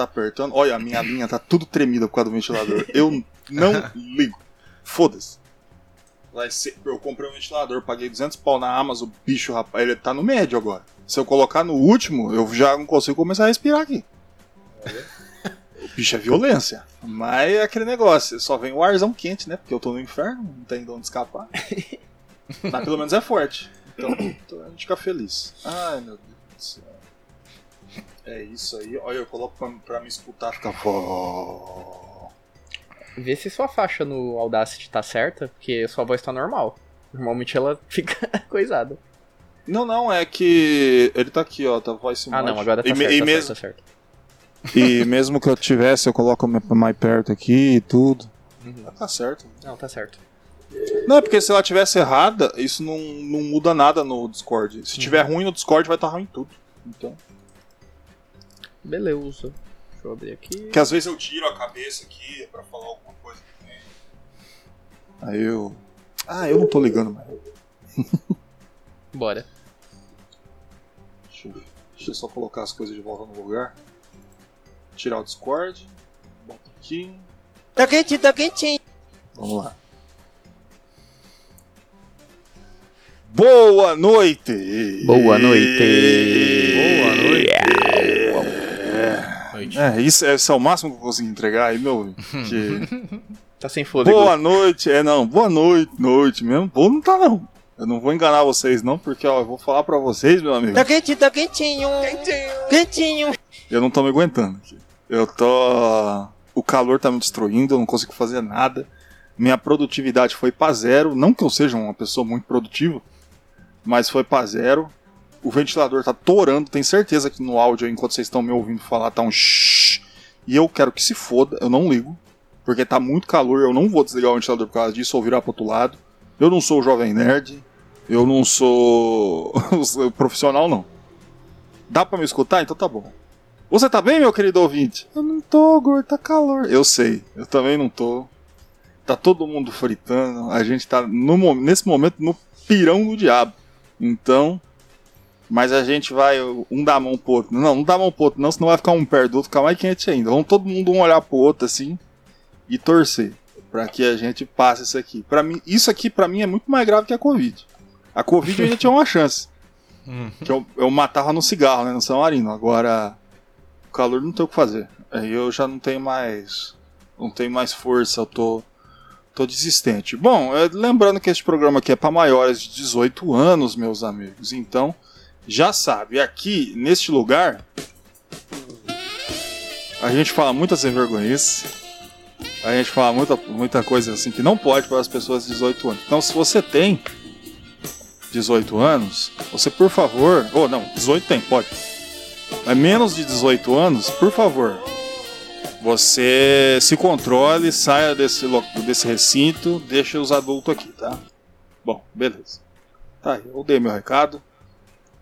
Tá apertando. Olha, a minha linha tá tudo tremida por causa do ventilador. Eu não ligo. Foda-se. Vai ser. Eu comprei um ventilador, paguei 200 pau na Amazon, o bicho, rapaz, ele tá no médio agora. Se eu colocar no último, eu já não consigo começar a respirar aqui. O bicho é violência. Mas é aquele negócio, só vem o arzão quente, né? Porque eu tô no inferno, não tem de onde escapar. Mas pelo menos é forte. Então, então a gente fica feliz. Ai, meu Deus do céu. É isso aí. Olha, eu coloco pra, pra me escutar, fica. Vê se sua faixa no Audacity tá certa, porque sua voz tá normal. Normalmente ela fica coisada. Não, não, é que ele tá aqui, ó, tá voice Ah, não, agora tá e, certo, e tá mesmo, certo, tá certo. E mesmo que eu tivesse, eu coloco mais- perto aqui e tudo. Uhum. Tá certo. Não, tá certo. Não, é porque se ela tivesse errada, isso não, não muda nada no Discord. Se tiver ruim no Discord, vai estar ruim em tudo. Então. Beleza. Deixa eu abrir aqui. Que às vezes eu tiro a cabeça aqui pra falar alguma coisa também. Aí eu. Ah, eu não tô ligando mais. Bora. Deixa eu, deixa eu só colocar as coisas de volta no lugar. Tirar o Discord. Bota aqui. Tá quentinho, tá quentinho. Vamos lá. Boa noite! Boa noite! Boa noite! Noite. É, isso, esse é o máximo que eu consegui entregar aí, meu. que- Tá sem fôlego. Boa noite! É, não, boa noite, noite mesmo. Boa não tá, não. Eu não vou enganar vocês, não, porque ó, eu vou falar pra vocês, meu amigo. Tá quentinho, tá quentinho. Quentinho. Quentinho. Eu não tô me aguentando aqui. Eu tô. O calor tá me destruindo, eu não consigo fazer nada. Minha produtividade foi pra zero. Não que eu seja uma pessoa muito produtiva, mas foi pra zero. O ventilador tá torando, tenho certeza que no áudio, enquanto vocês estão me ouvindo falar, tá um shhh. E eu quero que se foda, eu não ligo. Porque tá muito calor, eu não vou desligar o ventilador por causa disso ou virar pro outro lado. Eu não sou o jovem nerd. Eu não sou profissional, não. Dá pra me escutar? Então tá bom. Você tá bem, meu querido ouvinte? Eu não tô, gordo, tá calor. Eu sei, eu também não tô. Tá todo mundo fritando. A gente tá no, nesse momento no pirão do diabo. Então. Mas a gente vai um dar a mão pro outro. Não, não dá a mão pro outro, não, senão vai ficar um perto do outro, ficar mais quente ainda. Vamos todo mundo um olhar pro outro assim e torcer pra que a gente passe isso aqui. Para mim, isso aqui pra mim é muito mais grave que a Covid. A Covid ainda tinha uma chance. Que eu, eu matava no cigarro, né? No São Marino. Agora, o calor não tem o que fazer. Aí eu já não tenho mais. Não tenho mais força, eu tô. tô desistente. Bom, é, lembrando que este programa aqui é para maiores de 18 anos, meus amigos. Então, já sabe, aqui, neste lugar. A gente fala muita sem vergonhice. A gente fala muita, muita coisa assim que não pode para as pessoas de 18 anos. Então, se você tem 18 anos, você por favor. Ou não, 18 tem, pode. Mas menos de 18 anos, por favor. Você se controle, saia desse, desse recinto, deixa os adultos aqui, tá? Bom, beleza. Tá, eu dei meu recado.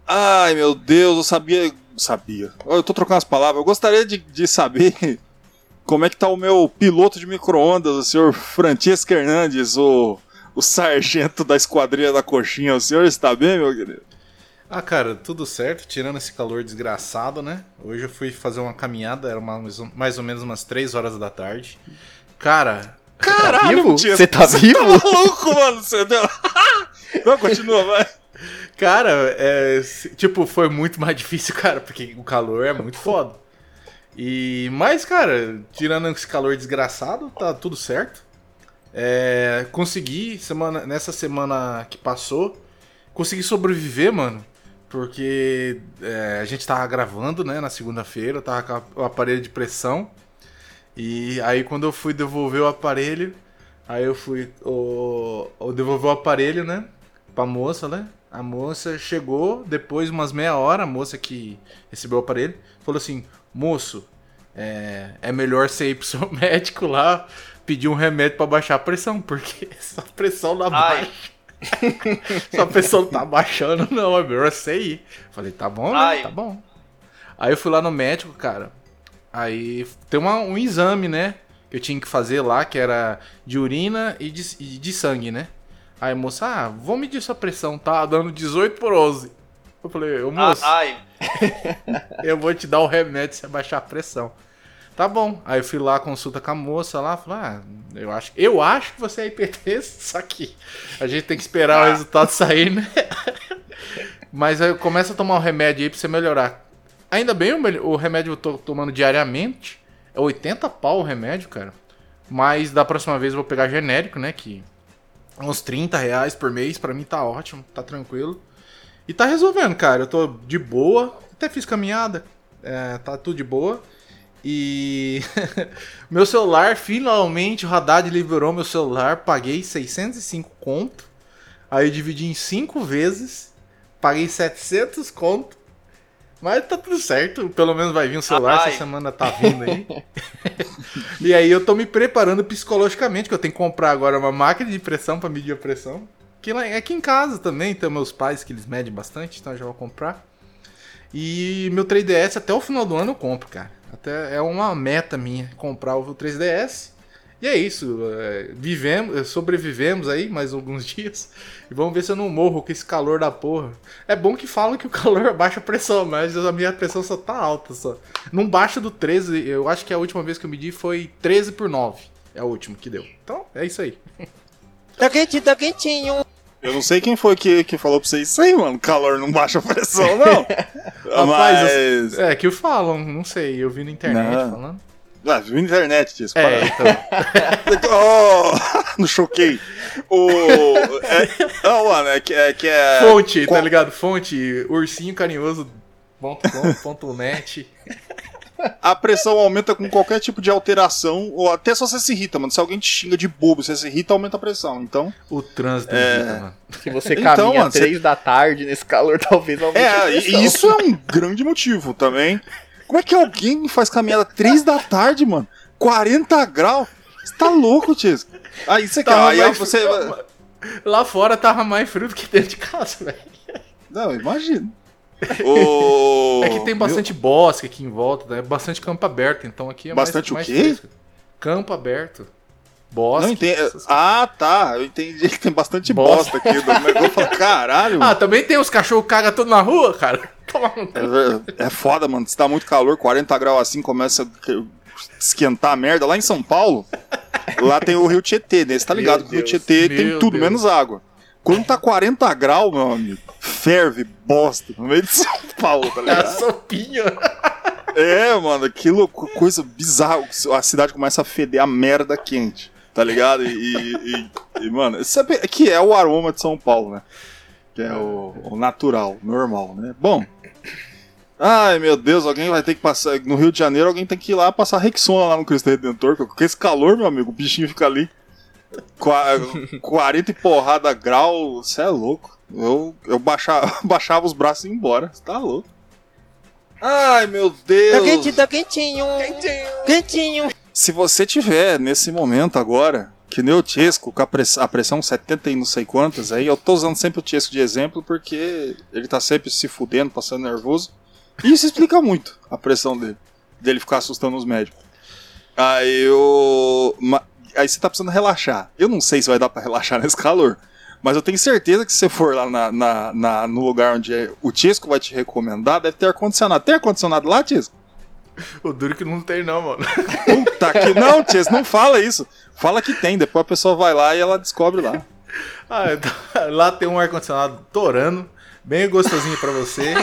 Ai meu Deus, eu sabia. Sabia. Eu tô trocando as palavras. Eu gostaria de, de saber como é que tá o meu piloto de micro-ondas, o senhor Francisco Hernandes, o, o sargento da esquadrilha da coxinha. O senhor está bem, meu querido? Ah, cara, tudo certo, tirando esse calor desgraçado, né? Hoje eu fui fazer uma caminhada, era uma- mais ou menos umas 3 horas da tarde. Cara, Caralho, vivo? Tia, Você tá vivo? Tá louco, mano? Você deu... Não, continua, vai. Cara, é, tipo, foi muito mais difícil, cara, porque o calor é muito foda. E, mas, cara, tirando esse calor desgraçado, tá tudo certo. É, consegui, semana, nessa semana que passou, consegui sobreviver, mano. Porque é, a gente tava gravando, né, na segunda-feira, tava com o aparelho de pressão. E aí quando eu fui devolver o aparelho, aí eu fui o, o devolver o aparelho, né, pra moça, né? A moça chegou, depois umas meia hora, a moça que recebeu o aparelho, falou assim: "Moço, é, é melhor você ir pro seu médico lá, pedir um remédio pra baixar a pressão, porque sua pressão não Ai. baixa. sua pressão não tá baixando, não, é melhor você ir. Falei, tá bom, né? Tá bom. Aí eu fui lá no médico, cara. Aí tem uma- um exame, né? Que eu tinha que fazer lá, que era de urina e de, e de sangue, né? Aí a moça, ah, vou medir sua pressão, tá dando 18 por 11. Eu falei, ô Ah, moço, ai. eu vou te dar o remédio se abaixar a pressão. Tá bom. Aí eu fui lá, consulta com a moça lá, falei, ah, eu acho, eu acho que você é hipertenso, só que a gente tem que esperar o resultado sair, né? Mas aí começa a tomar o remédio aí pra você melhorar. Ainda bem, o, remédio eu tô tomando diariamente. É 80 pau o remédio, cara. Mas da próxima vez eu vou pegar genérico, né? Que uns 30 reais por mês, pra mim tá ótimo, tá tranquilo. E tá resolvendo, cara. Eu tô de boa. Até fiz caminhada. É, tá tudo de boa. E meu celular, finalmente o Haddad liberou meu celular. Paguei 605 conto. Aí dividi em 5 vezes. Paguei 700 conto. Mas tá tudo certo. Pelo menos vai vir um celular. Ai. Essa semana tá vindo aí. e aí eu tô me preparando psicologicamente. Que eu tenho que comprar agora uma máquina de pressão pra medir a pressão. Que lá, aqui em casa também tem meus pais que eles medem bastante. Então eu já vou comprar. E meu 3DS até o final do ano eu compro, cara. Até é uma meta minha comprar o 3DS. E é isso. é, vivemos, sobrevivemos aí mais alguns dias. E vamos ver se eu não morro com esse calor da porra. É bom que falam que o calor baixa a pressão, mas a minha pressão só tá alta só. Não baixa do 13, eu acho que a última vez que eu medi foi 13 por 9. É o último que deu. Então, é isso aí. Tá quentinho, tá quentinho. Eu não sei quem foi que, que falou pra vocês isso aí, mano. Calor não baixa a pressão, não. Rapaz, Mas. É, que falam, não sei, eu vi na internet Não. falando. Ah, viu na internet disso. É, para. então. Oh, não choquei. O. É, não, mano, é que é. Que é Fonte, tá qual- ligado? Fonte, ursinho carinhoso. Ponto com, ponto net. A pressão aumenta com qualquer tipo de alteração, ou até só você se irrita, mano. Se alguém te xinga de bobo, você se irrita, aumenta a pressão. Então. O trânsito É. irrita, mano. Se você Então, caminha mano, você- três da tarde nesse calor, talvez aumente a É, e pressão. e isso é um grande motivo também. Como é que alguém faz caminhada 3 da tarde, mano? 40 graus? Você tá louco, Tis? Aí você quer. Tava Aí mais você. Lá fora tava mais frio do que dentro de casa, velho. Não, imagina. O... É que tem bastante bosque aqui em volta, né? Bastante campo aberto, então aqui é Bastante o mais, quê? mais fresco. Campo aberto. Bosque. Não entendi. Ah, tá. Eu entendi que tem bastante Bosta. bosta, aqui. Do. Eu falo, caralho. Ah, também tem os cachorros que cagam tudo na rua, cara. É, ver- é foda, mano. Se tá muito calor, 40 graus assim, começa a esquentar a merda. Lá em São Paulo, lá tem o Rio Tietê, né? Você tá ligado Meu que o Rio Tietê tem tudo, Deus. menos água. Quando tá 40 graus, meu amigo, ferve bosta no meio de São Paulo, tá É a ligado? sopinha. É, mano, aquilo, co- coisa bizarra. A cidade começa a feder a merda quente, tá ligado? E, e- e- e, mano, sabe que é o aroma de São Paulo, né? Que é o, o natural, normal, né? Bom. Ai, meu Deus, alguém vai ter que passar. No Rio de Janeiro, alguém tem que ir lá passar Rexona lá no Cristo Redentor, porque com esse calor, meu amigo, o bichinho fica ali. Qua- 40 e porrada grau, você é louco. Eu, eu baixava, baixava os braços e ia embora. Você tá louco. Ai, meu Deus. Tá quentinho, tá quentinho. Quentinho. Se você tiver nesse momento agora, que nem o Chesco, com a, press- a pressão 70 e não sei quantas, aí eu tô usando sempre o Chesco de exemplo porque ele tá sempre se fudendo, passando nervoso. E isso explica muito a pressão dele, dele ficar assustando os médicos. Aí eu. Aí você tá precisando relaxar. Eu não sei se vai dar pra relaxar nesse calor. Mas eu tenho certeza que se você for lá na, na- na- no lugar onde é- o Chesco vai te recomendar, deve ter ar-condicionado. Tem ar-condicionado lá, Chesco? O duro que não tem, não, mano. Puta que. Não, Ties, não fala isso. Fala que tem, depois a pessoa vai lá e ela descobre lá. Ah, então, lá tem um ar-condicionado torando, bem gostosinho pra você.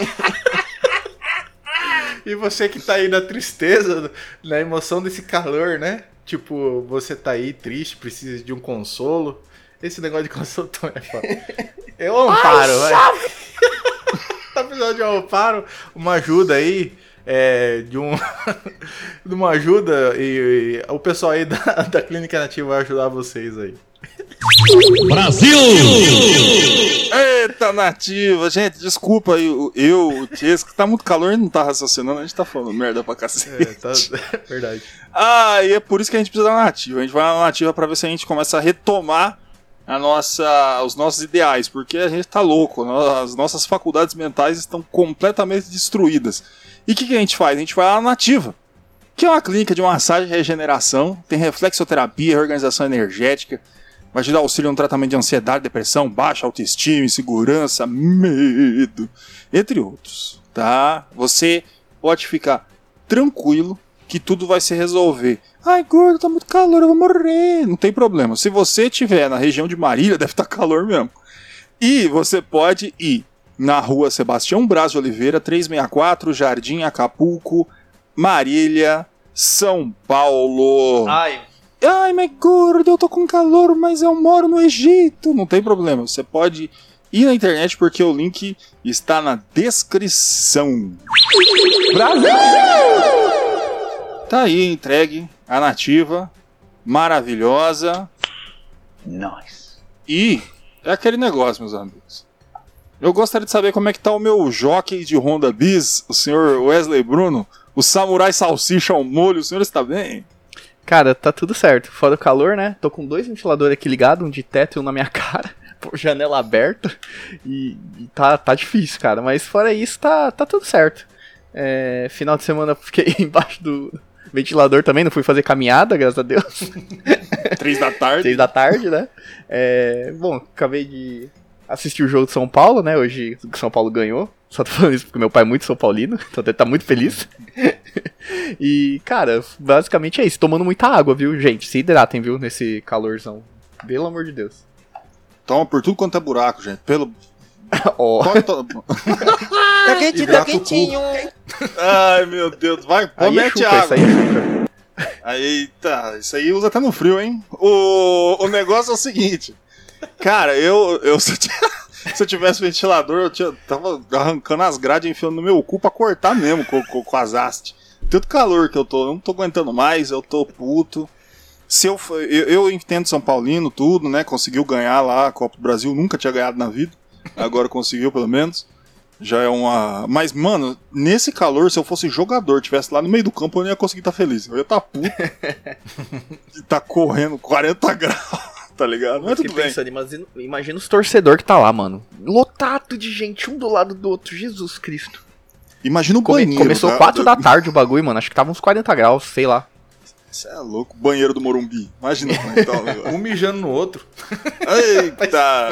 e você que tá aí na tristeza, na emoção desse calor, né? Tipo, você tá aí triste, precisa de um consolo. Esse negócio de consolo também é foda. Eu amparo, vai. tá precisando de um amparo, uma ajuda aí. É, de um de uma ajuda e, e o pessoal aí da, da clínica nativa vai ajudar vocês aí. Eita, nativa! Gente, desculpa aí, o- eu, o Chesco, tá muito calor e não tá raciocinando, a gente tá falando merda pra cacete. É, tá. Verdade. Ah, e é por isso que a gente precisa da nativa. A gente vai na nativa pra ver se a gente começa a retomar a nossa, os nossos ideais, porque a gente tá louco, as nossas faculdades mentais estão completamente destruídas. E o que, que a gente faz? A gente vai lá na nativa, que é uma clínica de massagem e regeneração, tem reflexoterapia, organização energética, vai te dar auxílio no tratamento de ansiedade, depressão, baixa autoestima, insegurança, medo, entre outros, tá? Você pode ficar tranquilo que tudo vai se resolver. Ai, gordo, tá muito calor, eu vou morrer. Não tem problema. Se você estiver na região de Marília, deve estar calor mesmo. E você pode ir na rua Sebastião Braz de Oliveira, 364, Jardim Acapulco, Marília, São Paulo. Ai, Ai, mas gordo, eu tô com calor, mas eu moro no Egito. Não tem problema, você pode ir na internet porque o link está na descrição. Brasil! Tá aí, entregue a nativa, maravilhosa. nós. E é aquele negócio, meus amigos. Eu gostaria de saber como é que tá o meu jockey de Honda Bis, o senhor Wesley Bruno, o samurai salsicha ao molho, o senhor está bem? Cara, tá tudo certo. Fora o calor, né? Tô com dois ventiladores aqui ligados, um de teto e um na minha cara, por janela aberta. E, e tá, tá difícil, cara. Mas fora isso, tá, tá tudo certo. É, final de semana eu fiquei embaixo do ventilador também, não fui fazer caminhada, graças a Deus. Três da tarde. Seis da tarde, né? É, bom, acabei de assistir o jogo de São Paulo, né? Hoje o São Paulo ganhou. Só tô falando isso porque meu pai é muito São Paulino, então ele tá muito feliz. e, cara, basicamente é isso. Tomando muita água, viu, gente? Se hidratem, viu, nesse calorzão. Pelo amor de Deus. Toma por tudo quanto é buraco, gente. Pelo. Pode to- Tá quentinho, tá quentinho. Ai, meu Deus. Vai, aí é água. isso aí é. Eita, isso aí usa até no frio, hein? O, o negócio é o seguinte. Cara, eu, eu se, eu ti- se eu tivesse ventilador, eu tinha, tava arrancando as grades e enfiando no meu cu pra cortar mesmo com, com, com as hastes. Tanto calor que eu tô, eu não tô aguentando mais, eu tô puto. Se eu, eu, eu entendo São Paulino, tudo, né? Conseguiu ganhar lá a Copa do Brasil, nunca tinha ganhado na vida. Agora conseguiu, pelo menos. Já é uma. Mas, mano, nesse calor, se eu fosse jogador, tivesse lá no meio do campo, eu não ia conseguir estar feliz. Eu ia estar puto de tá correndo 40 graus, tá ligado? Mas tudo bem. pensando, imagina, imagina os torcedores que tá lá, mano. Lotado de gente, um do lado do outro. Jesus Cristo. Imagina o Come- banheiro. começou tá? 4 da tarde o bagulho, mano. Acho que tava uns 40 graus, sei lá. Você é louco, banheiro do Morumbi. Imagina como é que tá. Um mijando no outro. Eita!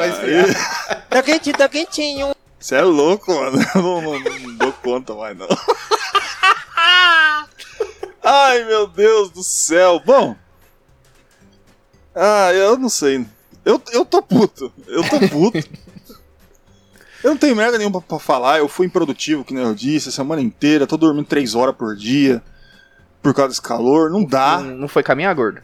Tá quentinho, tá quentinho. Você é louco, mano. Eu não, não- não dou conta mais, não. Ai, meu Deus do céu. Bom. Ah, eu não sei. Eu, eu tô puto. Eu tô puto. eu não tenho merda nenhuma pra, falar. Eu fui improdutivo, que nem eu disse, a semana inteira. Tô dormindo 3 horas por dia. Por causa desse calor. Não dá. Não, não foi caminhar gordo.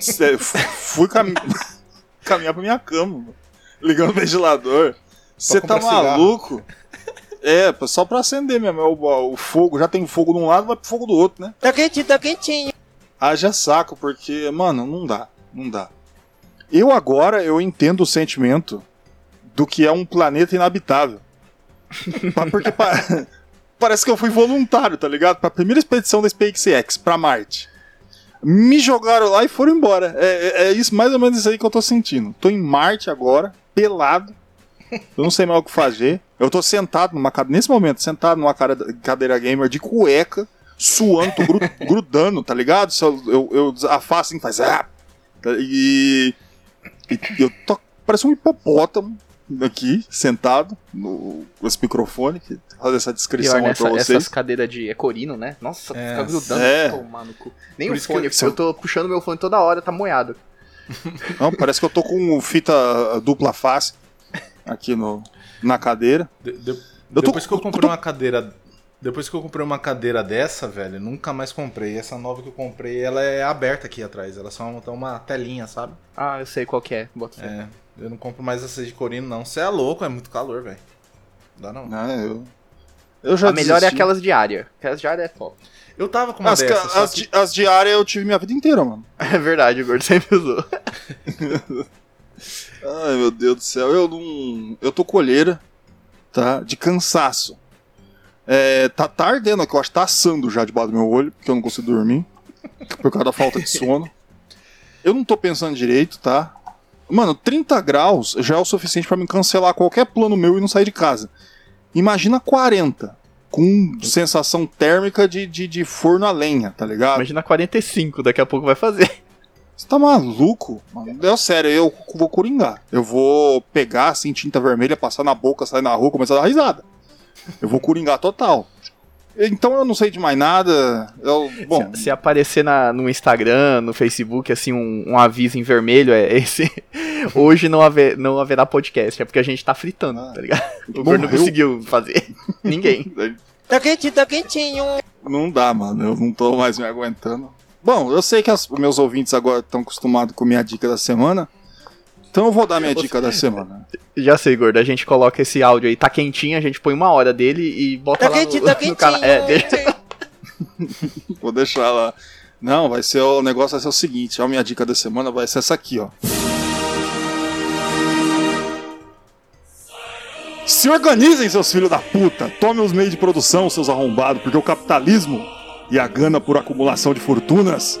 Sério, f- fui cami caminhar pra minha cama, mano. ligando o ventilador. Você tá maluco? É, só pra acender mesmo. é O, o fogo, já tem fogo de um lado, vai pro fogo do outro, né? Tá quentinho, tá quentinho. Haja saco, porque, mano, não dá, não dá. Eu agora, eu entendo o sentimento do que é um planeta inabitável. Porque pa- parece que eu fui voluntário, tá ligado? Pra primeira expedição da SpaceX pra Marte. Me jogaram lá e foram embora. É, é- é isso, mais ou menos isso aí que eu tô sentindo. Tô em Marte agora, pelado. Eu não sei mais o que fazer. Eu tô sentado numa cadeira, nesse momento, sentado numa cadeira gamer de cueca, suando, grudando, tá ligado? Se eu, eu, eu afasto assim, faz. Ah, Tá- e, e eu tô. Parece um hipopótamo aqui, sentado, no, com esse microfone, que fazer essa descrição Pior aí nessa, pra vocês. essas cadeiras de ecorino, né? Nossa, É. fica grudando, É. tomar no cu. Nem Por o que fone, eu- eu tô puxando meu fone toda hora, tá moiado. Não, parece que eu tô com fita dupla face aqui no, na cadeira. De- de- Eu tô- depois que eu eu comprei tô- uma cadeira. Depois que eu comprei uma cadeira dessa, velho, nunca mais comprei. Essa nova que eu comprei, ela é aberta aqui atrás. Ela só tem uma telinha, sabe? Ah, eu sei qual que é. Bota fé. É. Eu não compro mais essa de corino, não. Você é louco, é muito calor, velho. Dá não. né, eu, eu já A melhor é desisti. aquelas diárias. Aquelas diárias é top. Eu tava com uma As, ca- dessa, só as, que- as diárias eu tive minha vida inteira, mano. É verdade, o gordo sempre usou. Ai, meu Deus do céu. Eu não. Eu tô colheira, tá? De cansaço. É, tá, tá ardendo aqui, eu acho que tá assando já debaixo do meu olho, porque eu não consigo dormir. Por causa da falta de sono. Eu não tô pensando direito, tá? Mano, 30 graus já é o suficiente pra me cancelar qualquer plano meu e não sair de casa. Imagina 40. Com sensação térmica de, de, de forno a lenha, tá ligado? Imagina 45, daqui a pouco vai fazer. Você tá maluco? Mano, deu sério, eu vou coringar. Eu vou pegar assim, tinta vermelha, passar na boca, sair na rua, começar a dar risada. Eu vou coringar total. Então eu não sei de mais nada. Eu, bom, Se, se aparecer na, no Instagram, no Facebook, assim, um, um aviso em vermelho, é esse. Hoje não, haver, não haverá podcast, é porque a gente tá fritando, Ah. tá ligado? O Gordo não conseguiu fazer. Ninguém. Tá quentinho, tá quentinho. não dá, mano. Eu não tô mais me aguentando. Bom, eu sei que as- os meus ouvintes agora estão acostumados com minha dica da semana. Então eu vou dar minha dica da semana. Já sei, Gordo, a gente coloca esse áudio aí, tá quentinho, a gente põe uma hora dele e bota Tá lá no, quentinho, tá no quentinho. canal. É, deixa... Vou deixar lá. Não, vai ser o negócio vai ser o seguinte, a minha dica da semana vai ser essa aqui, ó. Se organizem, seus filhos da puta. Tomem os meios de produção, seus arrombados, porque o capitalismo e a gana por acumulação de fortunas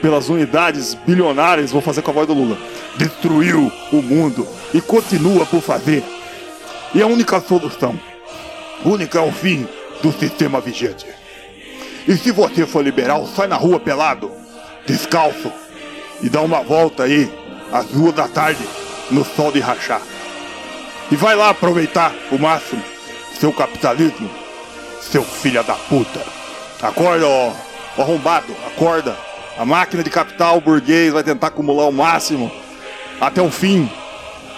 pelas unidades bilionárias, vou fazer com a voz do Lula, destruiu o mundo e continua por fazer. E a única solução, única é o fim do sistema vigente. E se você for liberal, sai na rua pelado, descalço, e dá uma volta aí, às duas da tarde, no sol de rachar. E vai lá aproveitar o máximo seu capitalismo, seu filho da puta. Acorda, ó, arrombado, acorda. A máquina de capital burguês vai tentar acumular o máximo até o fim.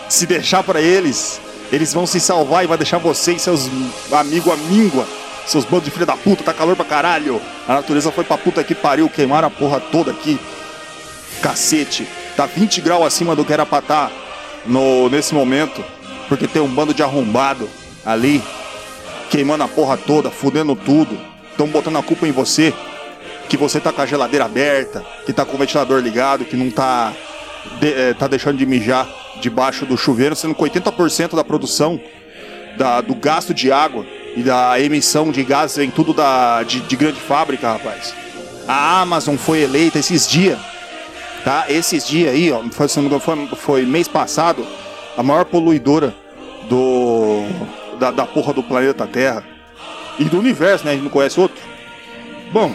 Se deixar pra eles, eles vão se salvar e vai deixar você e seus amigos a míngua. Seus bandos de filha da puta, tá calor pra caralho. A natureza foi pra puta que pariu, queimaram a porra toda aqui. Cacete, tá 20 graus acima do que era pra tá no, nesse momento. Porque tem um bando de arrombado ali, queimando a porra toda, fudendo tudo. Estão botando a culpa em você. Que você tá com a geladeira aberta, que tá com o ventilador ligado, que não tá, de- eh, tá deixando de mijar debaixo do chuveiro, sendo que 80% da produção da- do gasto de água e da emissão de gases vem tudo da, de, de grande fábrica, rapaz. A Amazon foi eleita esses dias, tá? Esses dias aí, ó, foi, foi, foi mês passado, a maior poluidora do da, da porra do planeta Terra e do universo, né? A gente não conhece outro. Bom,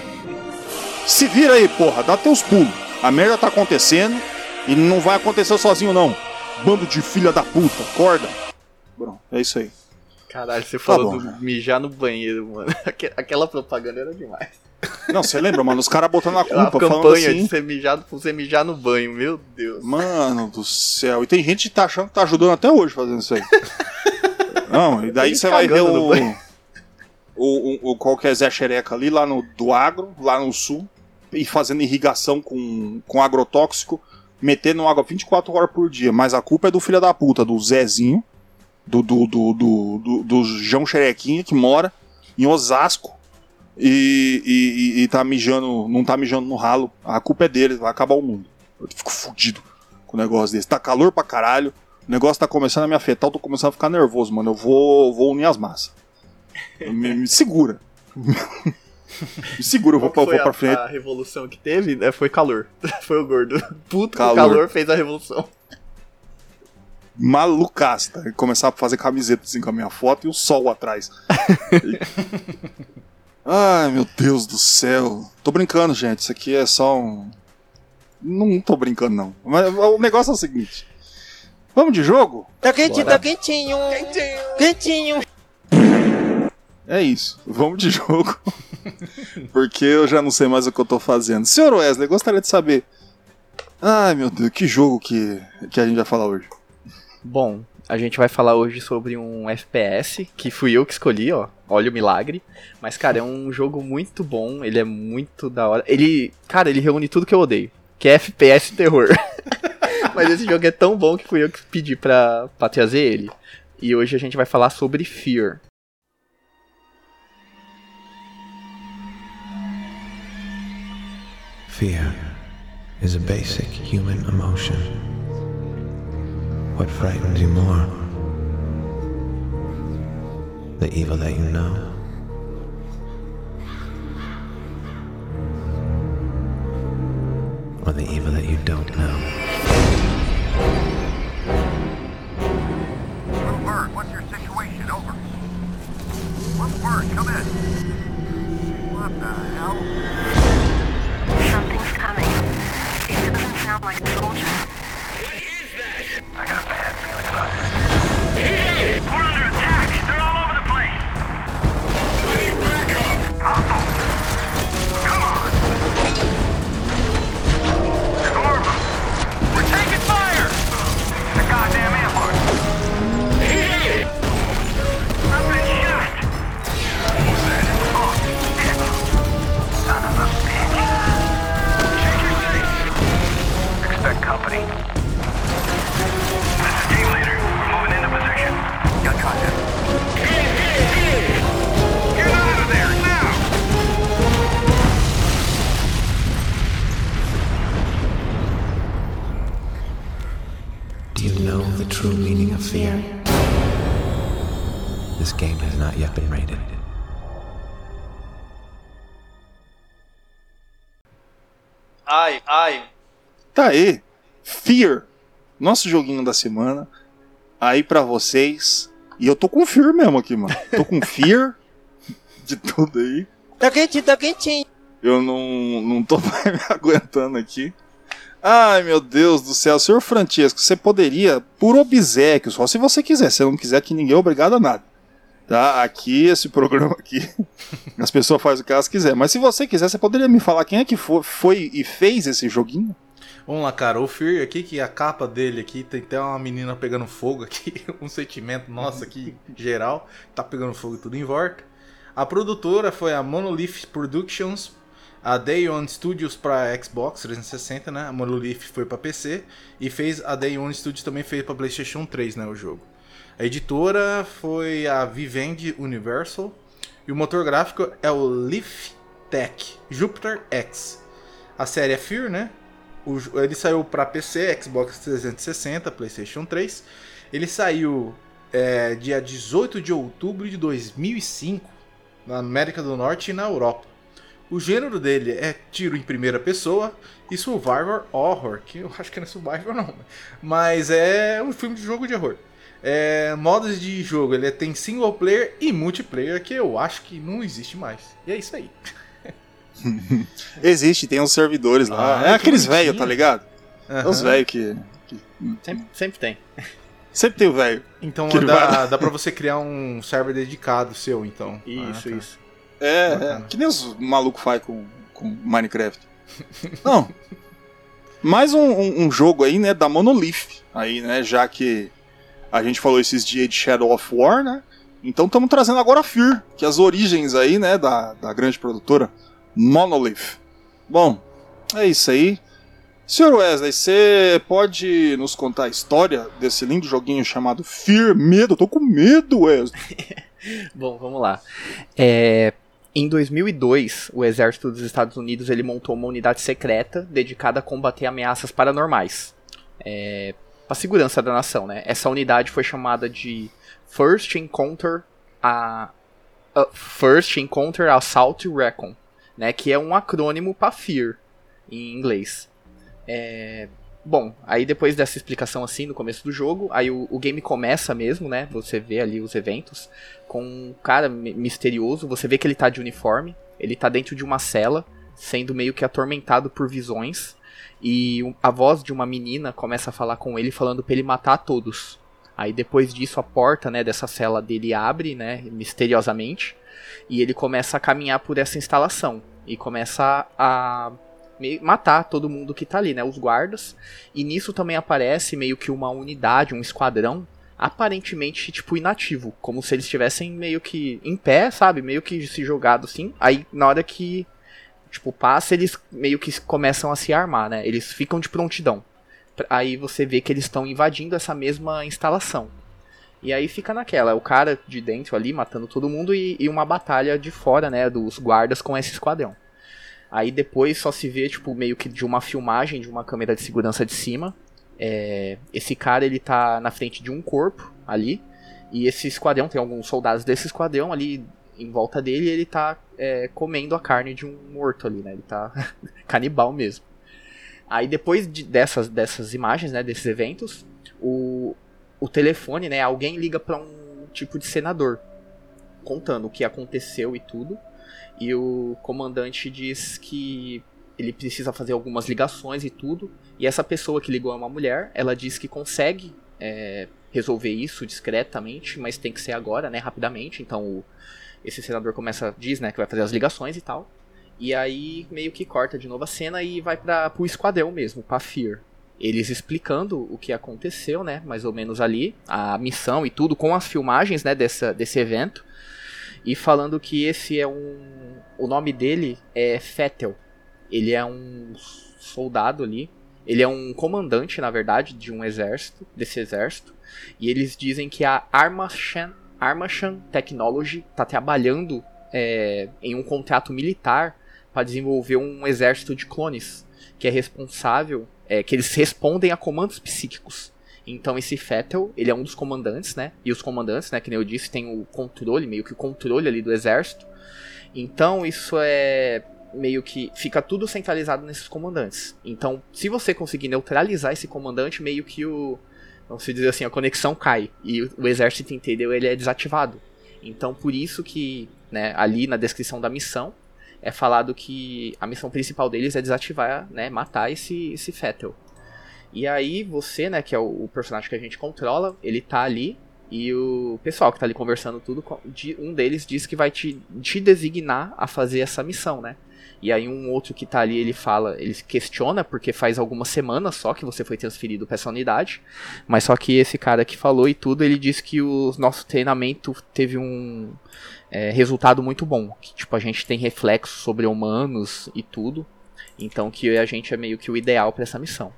se vira aí, porra, dá teus pulos. A merda tá acontecendo e não vai acontecer sozinho, não. Bando de filha da puta, acorda. Bom, é isso aí. Caralho, você falou bom, do já. mijar no banheiro, mano. Aque- Aquela propaganda era demais. Não, você lembra, mano? Os caras botando a culpa, falando campanha assim. de ser mijado por você mijar no banho, meu Deus. Mano do céu. E tem gente que tá achando que tá ajudando até hoje fazendo isso aí. Não, e daí você vai ver o, o, o, o qual que é Zé Xereca ali, lá no do agro, lá no sul, e fazendo irrigação com, com agrotóxico, metendo água 24 horas por dia. Mas a culpa é do filho da puta, do Zezinho, do, do, do, do, do, do João Xerequinha, que mora em Osasco. E, e, e- tá mijando, não tá mijando no ralo. A culpa é dele, vai acabar o mundo. Eu fico fudido com o negócio desse. Tá calor pra caralho. O negócio tá começando a me afetar, eu tô começando a ficar nervoso, mano. Eu vou, vou unir as massas. Me, me segura. Me segura, eu vou, pra, vou foi pra a, frente. a revolução que teve? É, Foi calor. Foi o gordo. Puto Calor. calor fez a revolução. Malucaço, tá? Começar a fazer camiseta assim com a minha foto e o sol atrás. Ai, meu Deus do céu. Tô brincando, gente. Isso aqui é só um. Não tô brincando, não. Mas o negócio é o seguinte. Vamos de jogo? Tá quentinho, Bora. tá quentinho. Quentinho. É isso. Vamos de jogo. Porque eu já não sei mais o que eu tô fazendo. Senhor Wesley, gostaria de saber. Ai, meu Deus, que jogo que, que a gente vai falar hoje? Bom, a gente vai falar hoje sobre um FPS, que fui eu que escolhi, ó. Olha o milagre. Mas, cara, é um jogo muito bom, ele é muito da hora. Ele, cara, ele reúne tudo que eu odeio, que é FPS terror. Mas esse jogo é tão bom que fui eu que pedi pra, pra trazer ele. E hoje a gente vai falar sobre Fear. Fear is a basic human emotion. What frightens you more? The evil that you know? Or the evil that you don't know? Little what's your situation? Over. Little come in. What the hell? Like a company. This is team leader. We're moving into position. Got contact. Get out of there now! Do you know the true meaning of fear? This game has not yet been rated. Ai, ai. Tá aí. Fear. Nosso joguinho da semana. Aí pra vocês. E eu tô com Fear mesmo aqui, mano. Tô com Fear de tudo aí. Tá quentinho, tá quentinho. Eu não, não tô mais me aguentando aqui. Ai, meu Deus do céu. Senhor Francesco, você poderia, por obsequio, só se você quiser. Se não quiser, que ninguém é obrigado a nada. Tá? Aqui, esse programa aqui, as pessoas fazem o que elas quiserem. Mas se você quiser, você poderia me falar quem é que foi, foi e fez esse joguinho? Vamos lá, cara. O Fear aqui, que a capa dele aqui tem até uma menina pegando fogo aqui. Um sentimento nosso aqui, geral. Tá pegando fogo tudo em volta. A produtora foi a Monolith Productions. A Day One Studios para Xbox 360, né? A Monolith foi para PC. E fez a Day One Studios também fez para PlayStation 3, né? O jogo. A editora foi a Vivendi Universal. E o motor gráfico é o Leaf Tech Jupiter X. A série é Fear, né? O ele saiu para PC, Xbox 360, PlayStation 3. Ele saiu é, dia 18 de outubro de 2005 na América do Norte e na Europa. O gênero dele é tiro em primeira pessoa e survivor horror, que eu acho que não é survivor não, mas é um filme de jogo de horror. É, modos de jogo, ele tem single player e multiplayer, que eu acho que não existe mais. E é isso aí. Existe, tem uns servidores lá. Ah, é que aqueles velhos, tá ligado? É os Aham. velhos que, que. Sempre, sempre tem. Sempre tem o velho. Então dá, vai- dá pra você criar um server dedicado seu, então. Isso, Ah, tá. isso. É, Bacana. é, que nem os malucos fazem com, com Minecraft. Não. Mais um, um- um jogo aí, né, da Monolith. Aí, né, já que a gente falou esses dias de Shadow of War, né? Então estamos trazendo agora Fear, que é as origens aí, né, da, da grande produtora Monolith. Bom, é isso aí. Senhor Wesley, você pode nos contar a história desse lindo joguinho chamado Fear Medo? Eu tô com medo, Wesley. Bom, vamos lá. É, em 2002, o exército dos Estados Unidos ele montou uma unidade secreta dedicada a combater ameaças paranormais. É, para segurança da nação, né? Essa unidade foi chamada de First Encounter a, a- First Encounter Assault Recon, né? Que é um acrônimo para FEAR em inglês. É, bom, aí depois dessa explicação assim no começo do jogo, aí o, o game começa mesmo, né? Você vê ali os eventos com um cara mi- misterioso. Você vê que ele tá de uniforme, ele tá dentro de uma cela, sendo meio que atormentado por visões. E a voz de uma menina começa a falar com ele, falando pra ele matar todos. Aí depois disso a porta, né, dessa cela dele abre, né, misteriosamente, e ele começa a caminhar por essa instalação e começa a matar todo mundo que tá ali, né, os guardas. E nisso também aparece meio que uma unidade, um esquadrão aparentemente, tipo, inativo. Como se eles estivessem meio que em pé, sabe? Meio que se jogado assim. Aí, na hora que, tipo, passa, eles meio que começam a se armar, né? Eles ficam de prontidão. Aí você vê que eles estão invadindo essa mesma instalação. E aí fica naquela, o cara de dentro ali matando todo mundo e, e uma batalha de fora, né, dos guardas com esse esquadrão. Aí depois só se vê, tipo, meio que de uma filmagem de uma câmera de segurança de cima, é, esse cara ele tá na frente de um corpo ali e esse esquadrão tem alguns soldados desse esquadrão ali em volta dele e ele tá é, comendo a carne de um morto ali, né? Ele tá canibal mesmo. Aí depois de- dessas, dessas imagens, né, desses eventos, o, o telefone, né, alguém liga pra um tipo de senador contando o que aconteceu e tudo. E o comandante diz que ele precisa fazer algumas ligações e tudo. E essa pessoa que ligou é uma mulher, ela diz que consegue é, resolver isso discretamente, mas tem que ser agora, né, rapidamente. Então o- esse senador começa, diz, né, que vai fazer as ligações e tal. E aí meio que corta de novo a cena e vai para pro esquadrão mesmo, pra Fear. Eles explicando o que aconteceu, né, mais ou menos ali, a missão e tudo, com as filmagens, né, dessa, desse evento. E falando que esse é um. O nome dele é Fettel. Ele é um soldado ali. Ele é um comandante, na verdade, de um exército, desse exército. E eles dizem que a Armachan, Armachan Technology está trabalhando é, em um contrato militar para desenvolver um exército de clones que é responsável, é, que eles respondem a comandos psíquicos. Então esse Fettel, ele é um dos comandantes, né? E os comandantes, né, que nem eu disse, tem o controle, meio que o controle ali do exército. Então isso é meio que fica tudo centralizado nesses comandantes. Então, se você conseguir neutralizar esse comandante, meio que o vamos dizer assim, a conexão cai e o exército inteiro ele é desativado. Então, por isso que, né, ali na descrição da missão é falado que a missão principal deles é desativar, né, matar esse esse Fettel. E aí você, né, que é o, o personagem que a gente controla, ele tá ali e o pessoal que tá ali conversando tudo, um deles diz que vai te, te designar a fazer essa missão, né? E aí um outro que tá ali, ele fala, ele questiona porque faz algumas semanas só que você foi transferido pra essa unidade, mas só que esse cara que falou e tudo, ele disse que o nosso treinamento teve um é, resultado muito bom, que tipo a gente tem reflexos sobre humanos e tudo, então que a gente é meio que o ideal pra essa missão.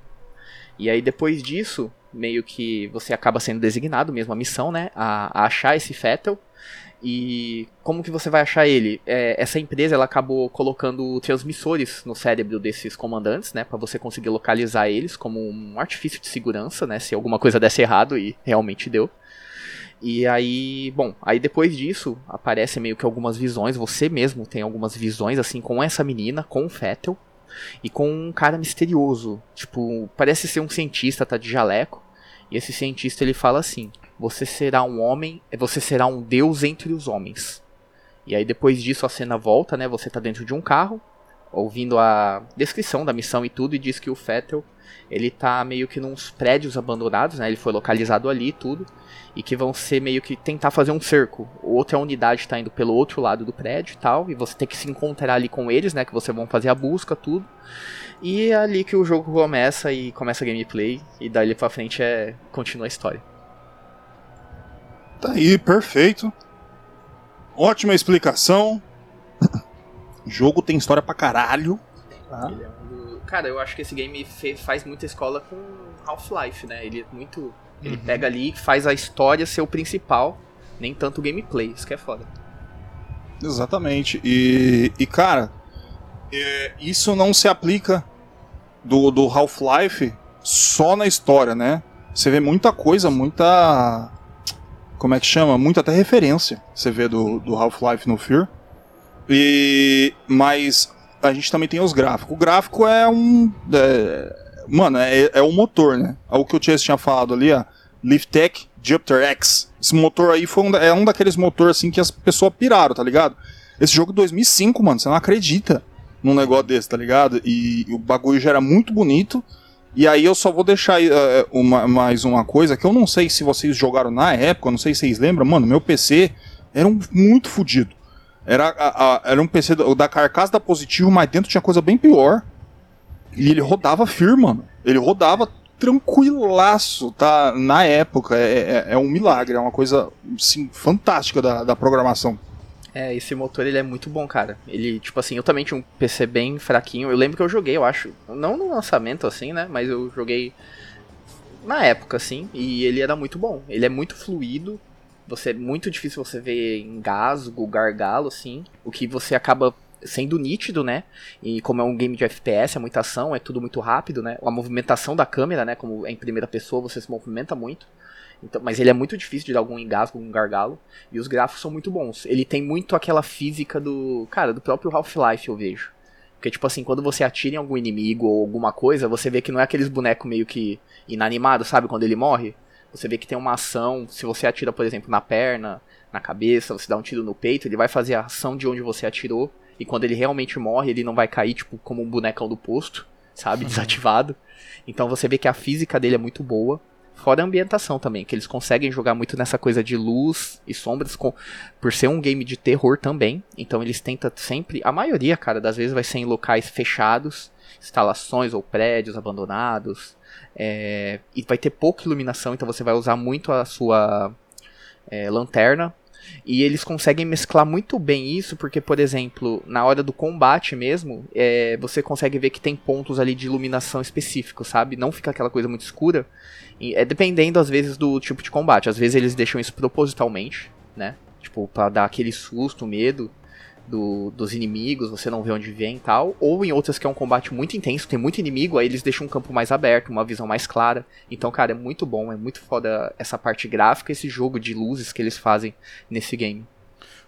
E aí depois disso, meio que você acaba sendo designado mesmo a missão, né? A, a achar esse Fettel. E como que você vai achar ele? É, essa empresa ela acabou colocando transmissores no cérebro desses comandantes, né? Pra você conseguir localizar eles como um artifício de segurança, né? Se alguma coisa desse errado e realmente deu. E aí, bom, aí depois disso aparecem meio que algumas visões. Você mesmo tem algumas visões assim com essa menina, com o Fettel e com um cara misterioso. Tipo, parece ser um cientista, tá de jaleco. E esse cientista ele fala assim: Você será um homem, você será um deus entre os homens. E aí depois disso a cena volta, né? Você tá dentro de um carro, ouvindo a descrição da missão e tudo, e diz que o Fettel ele tá meio que nos prédios abandonados, né? Ele foi localizado ali e tudo. E que vão ser meio que tentar fazer um cerco. Outra unidade tá indo pelo outro lado do prédio e tal. E você tem que se encontrar ali com eles, né? Que você vão fazer a busca, tudo. E é ali que o jogo começa e começa a gameplay. E dali pra frente é. continua a história. Tá aí, perfeito. Ótima explicação. O jogo tem história pra caralho. Tá? Ele é Cara, eu acho que esse game faz muita escola com Half-Life, né? Ele é muito. Ele Uhum. pega ali e faz a história ser o principal, nem tanto o gameplay. Isso que é foda. Exatamente. E, e cara, é, isso não se aplica do, do Half-Life só na história, né? Você vê muita coisa, muita. Como é que chama? Muita até referência você vê do, do Half-Life no Fear. E, mas a gente também tem os gráficos. O gráfico é um. é, mano, é, é o motor, né? É o que o Chase tinha falado ali, ó. Liftech Jupiter X. Esse motor aí foi um, é um daqueles motores assim que as pessoas piraram, tá ligado? Esse jogo é 2005, mano, você não acredita num negócio desse, tá ligado? E, o bagulho já era muito bonito. E aí eu só vou deixar eh, uma- mais uma coisa que eu não sei se vocês jogaram na época, eu não sei se vocês lembram, mano, meu PC era um muito fodido. Era, a- a- era um PC da, da carcaça da Positivo, mas dentro tinha coisa bem pior. E ele rodava firme, mano. Ele rodava tranquilaço, tá? Na época. É, é, é um milagre, é uma coisa, assim, fantástica da, da programação. É, esse motor ele é muito bom, cara. Ele, tipo assim, eu também tinha um PC bem fraquinho. Eu lembro que eu joguei, eu acho. Não no lançamento, assim, né? Mas eu joguei na época, assim. E ele era muito bom. Ele é muito fluido. Você é muito difícil você ver engasgo, gargalo, assim. O que você acaba sendo nítido, né? E como é um game de FPS, é muita ação, é tudo muito rápido, né? A movimentação da câmera, né? Como é em primeira pessoa, você se movimenta muito. Então, mas ele é muito difícil de dar algum engasgo, algum gargalo. E os gráficos são muito bons. Ele tem muito aquela física do. Cara, do próprio Half-Life, eu vejo. Porque, tipo assim, quando você atira em algum inimigo ou alguma coisa, você vê que não é aqueles bonecos meio que inanimados, sabe? Quando ele morre. Você vê que tem uma ação. Se você atira, por exemplo, na perna, na cabeça, você dá um tiro no peito, ele vai fazer a ação de onde você atirou. E quando ele realmente morre, ele não vai cair, tipo, como um bonecão do posto, sabe? Desativado. Então você vê que a física dele é muito boa. Fora a ambientação também, que eles conseguem jogar muito nessa coisa de luz e sombras, com, por ser um game de terror também. Então eles tentam sempre. A maioria, cara, das vezes vai ser em locais fechados, instalações ou prédios abandonados. é, e vai ter pouca iluminação, então você vai usar muito a sua é, lanterna. E eles conseguem mesclar muito bem isso, porque, por exemplo, na hora do combate mesmo, é, você consegue ver que tem pontos ali de iluminação específicos, sabe? Não fica aquela coisa muito escura. E é dependendo, às vezes, do tipo de combate. Às vezes eles deixam isso propositalmente, né? Tipo, pra dar aquele susto, medo do- dos inimigos, você não vê onde vem e tal. Ou em outras que é um combate muito intenso, tem muito inimigo, aí eles deixam um campo mais aberto, uma visão mais clara. Então, cara, é muito bom, é muito foda essa parte gráfica, esse jogo de luzes que eles fazem nesse game.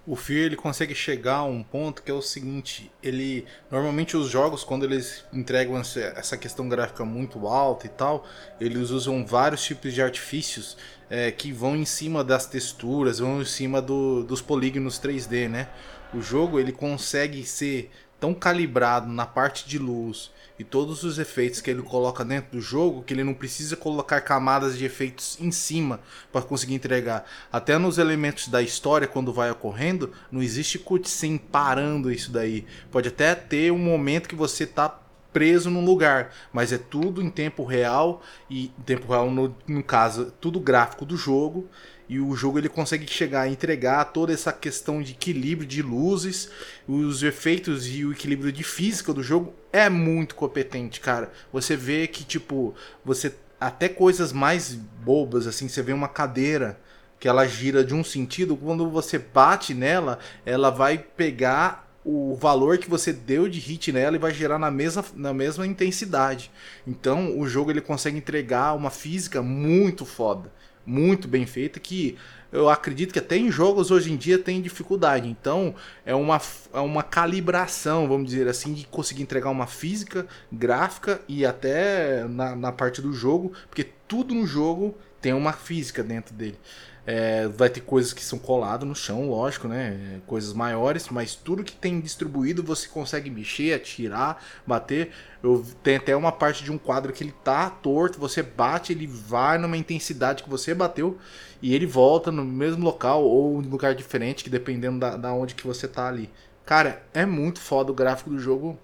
O Fear ele consegue chegar a um ponto que é o seguinte, ele normalmente os jogos quando eles entregam essa questão gráfica muito alta e tal, eles usam vários tipos de artifícios é, que vão em cima das texturas, vão em cima do- dos polígonos 3D, né? O jogo ele consegue ser tão calibrado na parte de luz e todos os efeitos que ele coloca dentro do jogo que ele não precisa colocar camadas de efeitos em cima para conseguir entregar. Até nos elementos da história, quando vai ocorrendo, não existe cutscene parando isso daí. Pode até ter um momento que você tá preso num lugar, mas é tudo em tempo real e em tempo real no, no caso tudo gráfico do jogo e o jogo ele consegue chegar a entregar toda essa questão de equilíbrio de luzes, os efeitos e o equilíbrio de física do jogo é muito competente, cara. Você vê que tipo, você até coisas mais bobas assim, você vê uma cadeira que ela gira de um sentido, quando você bate nela, ela vai pegar o valor que você deu de hit nela e vai gerar na mesma, na mesma intensidade. Então o jogo ele consegue entregar uma física muito foda, muito bem feita, que eu acredito que até em jogos hoje em dia tem dificuldade. Então é uma, é uma calibração, vamos dizer assim, de conseguir entregar uma física, gráfica e até na, na parte do jogo, porque tudo no jogo tem uma física dentro dele. É, vai ter coisas que são coladas no chão, lógico, né? Coisas maiores, mas tudo que tem distribuído você consegue mexer, atirar, bater. Eu tem até uma parte de um quadro que ele tá torto, você bate, ele vai numa intensidade que você bateu e ele volta no mesmo local ou em lugar diferente, que dependendo da, da onde que você tá ali. Cara, é muito foda o gráfico do jogo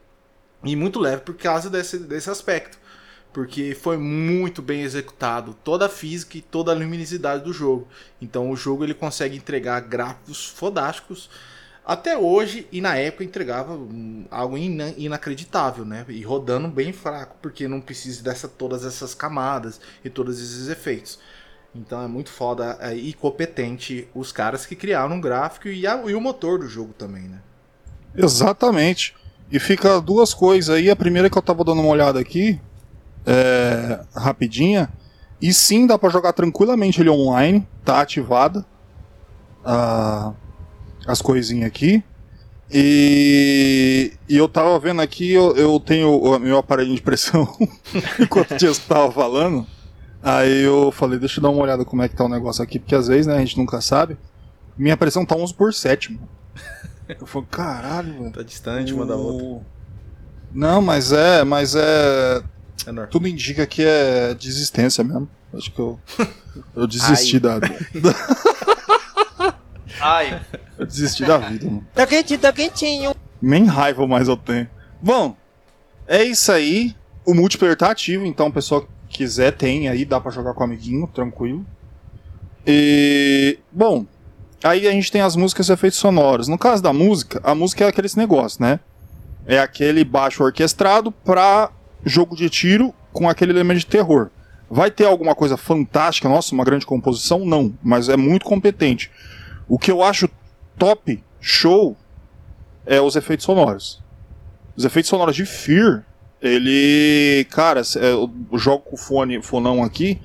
e muito leve por causa desse, desse aspecto porque foi muito bem executado toda a física e toda a luminosidade do jogo. Então o jogo ele consegue entregar gráficos fodásticos até hoje e na época entregava hum, algo ina- inacreditável, né? E rodando bem fraco, porque não precisa dessa todas essas camadas e todos esses efeitos. Então é muito foda é, e competente os caras que criaram o gráfico e, a- e o motor do jogo também, né? Exatamente. E fica duas coisas aí. A primeira que eu tava dando uma olhada aqui, é, rapidinha. E sim, dá pra jogar tranquilamente ele online, tá ativada ah, as coisinhas aqui. E, e eu tava vendo aqui, eu, eu tenho o meu aparelho de pressão enquanto o Dias tava falando. Aí eu falei, deixa eu dar uma olhada como é que tá o negócio aqui, porque às vezes, né, a gente nunca sabe. Minha pressão tá 11 por 7, mano. Eu falei, caralho, velho. Tá distante uma da outra. Não, mas é, mas é. É normal. Tudo indica que é desistência mesmo. Acho que eu. Eu desisti Ai. da. Ai, Eu desisti da vida, mano. Tá quentinho, tá quentinho. Nem raiva mais eu tenho. Bom, é isso aí. O multiplayer tá ativo, então o pessoal que quiser tem aí, dá pra jogar com o amiguinho, tranquilo. E. Bom, aí a gente tem as músicas e efeitos sonoros. No caso da música, a música é aquele negócio, né? É aquele baixo orquestrado pra jogo de tiro com aquele elemento de terror. Vai ter alguma coisa fantástica, nossa, uma grande composição? Não, mas é muito competente. O que eu acho top, show, é os efeitos sonoros. Os efeitos sonoros de Fear, ele. Cara, é, eu jogo com o fone, fonão aqui.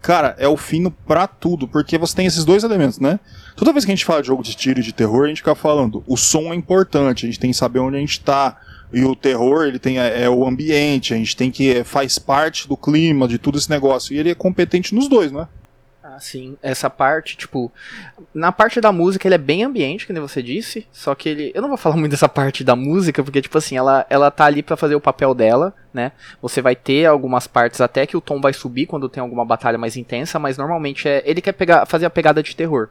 Cara, é o fino pra tudo, porque você tem esses dois elementos, né? Toda vez que a gente fala de jogo de tiro e de terror, a gente fica falando, o som é importante, a gente tem que saber onde a gente tá. E o terror, ele tem é, é o ambiente, a gente tem que é, faz parte do clima, de tudo esse negócio. E ele é competente nos dois, né? Ah, sim. Essa parte, tipo. Na parte da música, ele é bem ambiente, que nem você disse. Só que ele. Eu não vou falar muito dessa parte da música, porque, tipo assim, ela, ela tá ali pra fazer o papel dela, né? Você vai ter algumas partes até que o tom vai subir quando tem alguma batalha mais intensa, mas normalmente é. Ele quer pegar, fazer a pegada de terror.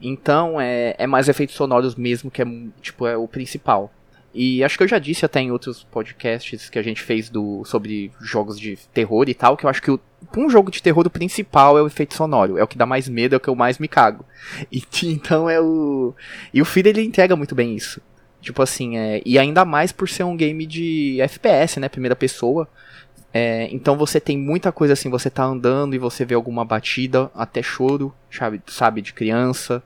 Então é, é mais efeitos sonoros mesmo, que é tipo é o principal. E acho que eu já disse até em outros podcasts que a gente fez do, sobre jogos de terror e tal, que eu acho que o, um jogo de terror o principal é o efeito sonoro. É o que dá mais medo, é o que eu mais me cago. E, então é o. E o Fear ele entrega muito bem isso. Tipo assim, é, e ainda mais por ser um game de FPS, né? Primeira pessoa. É, então você tem muita coisa assim, você tá andando e você vê alguma batida, até choro, sabe, sabe de criança,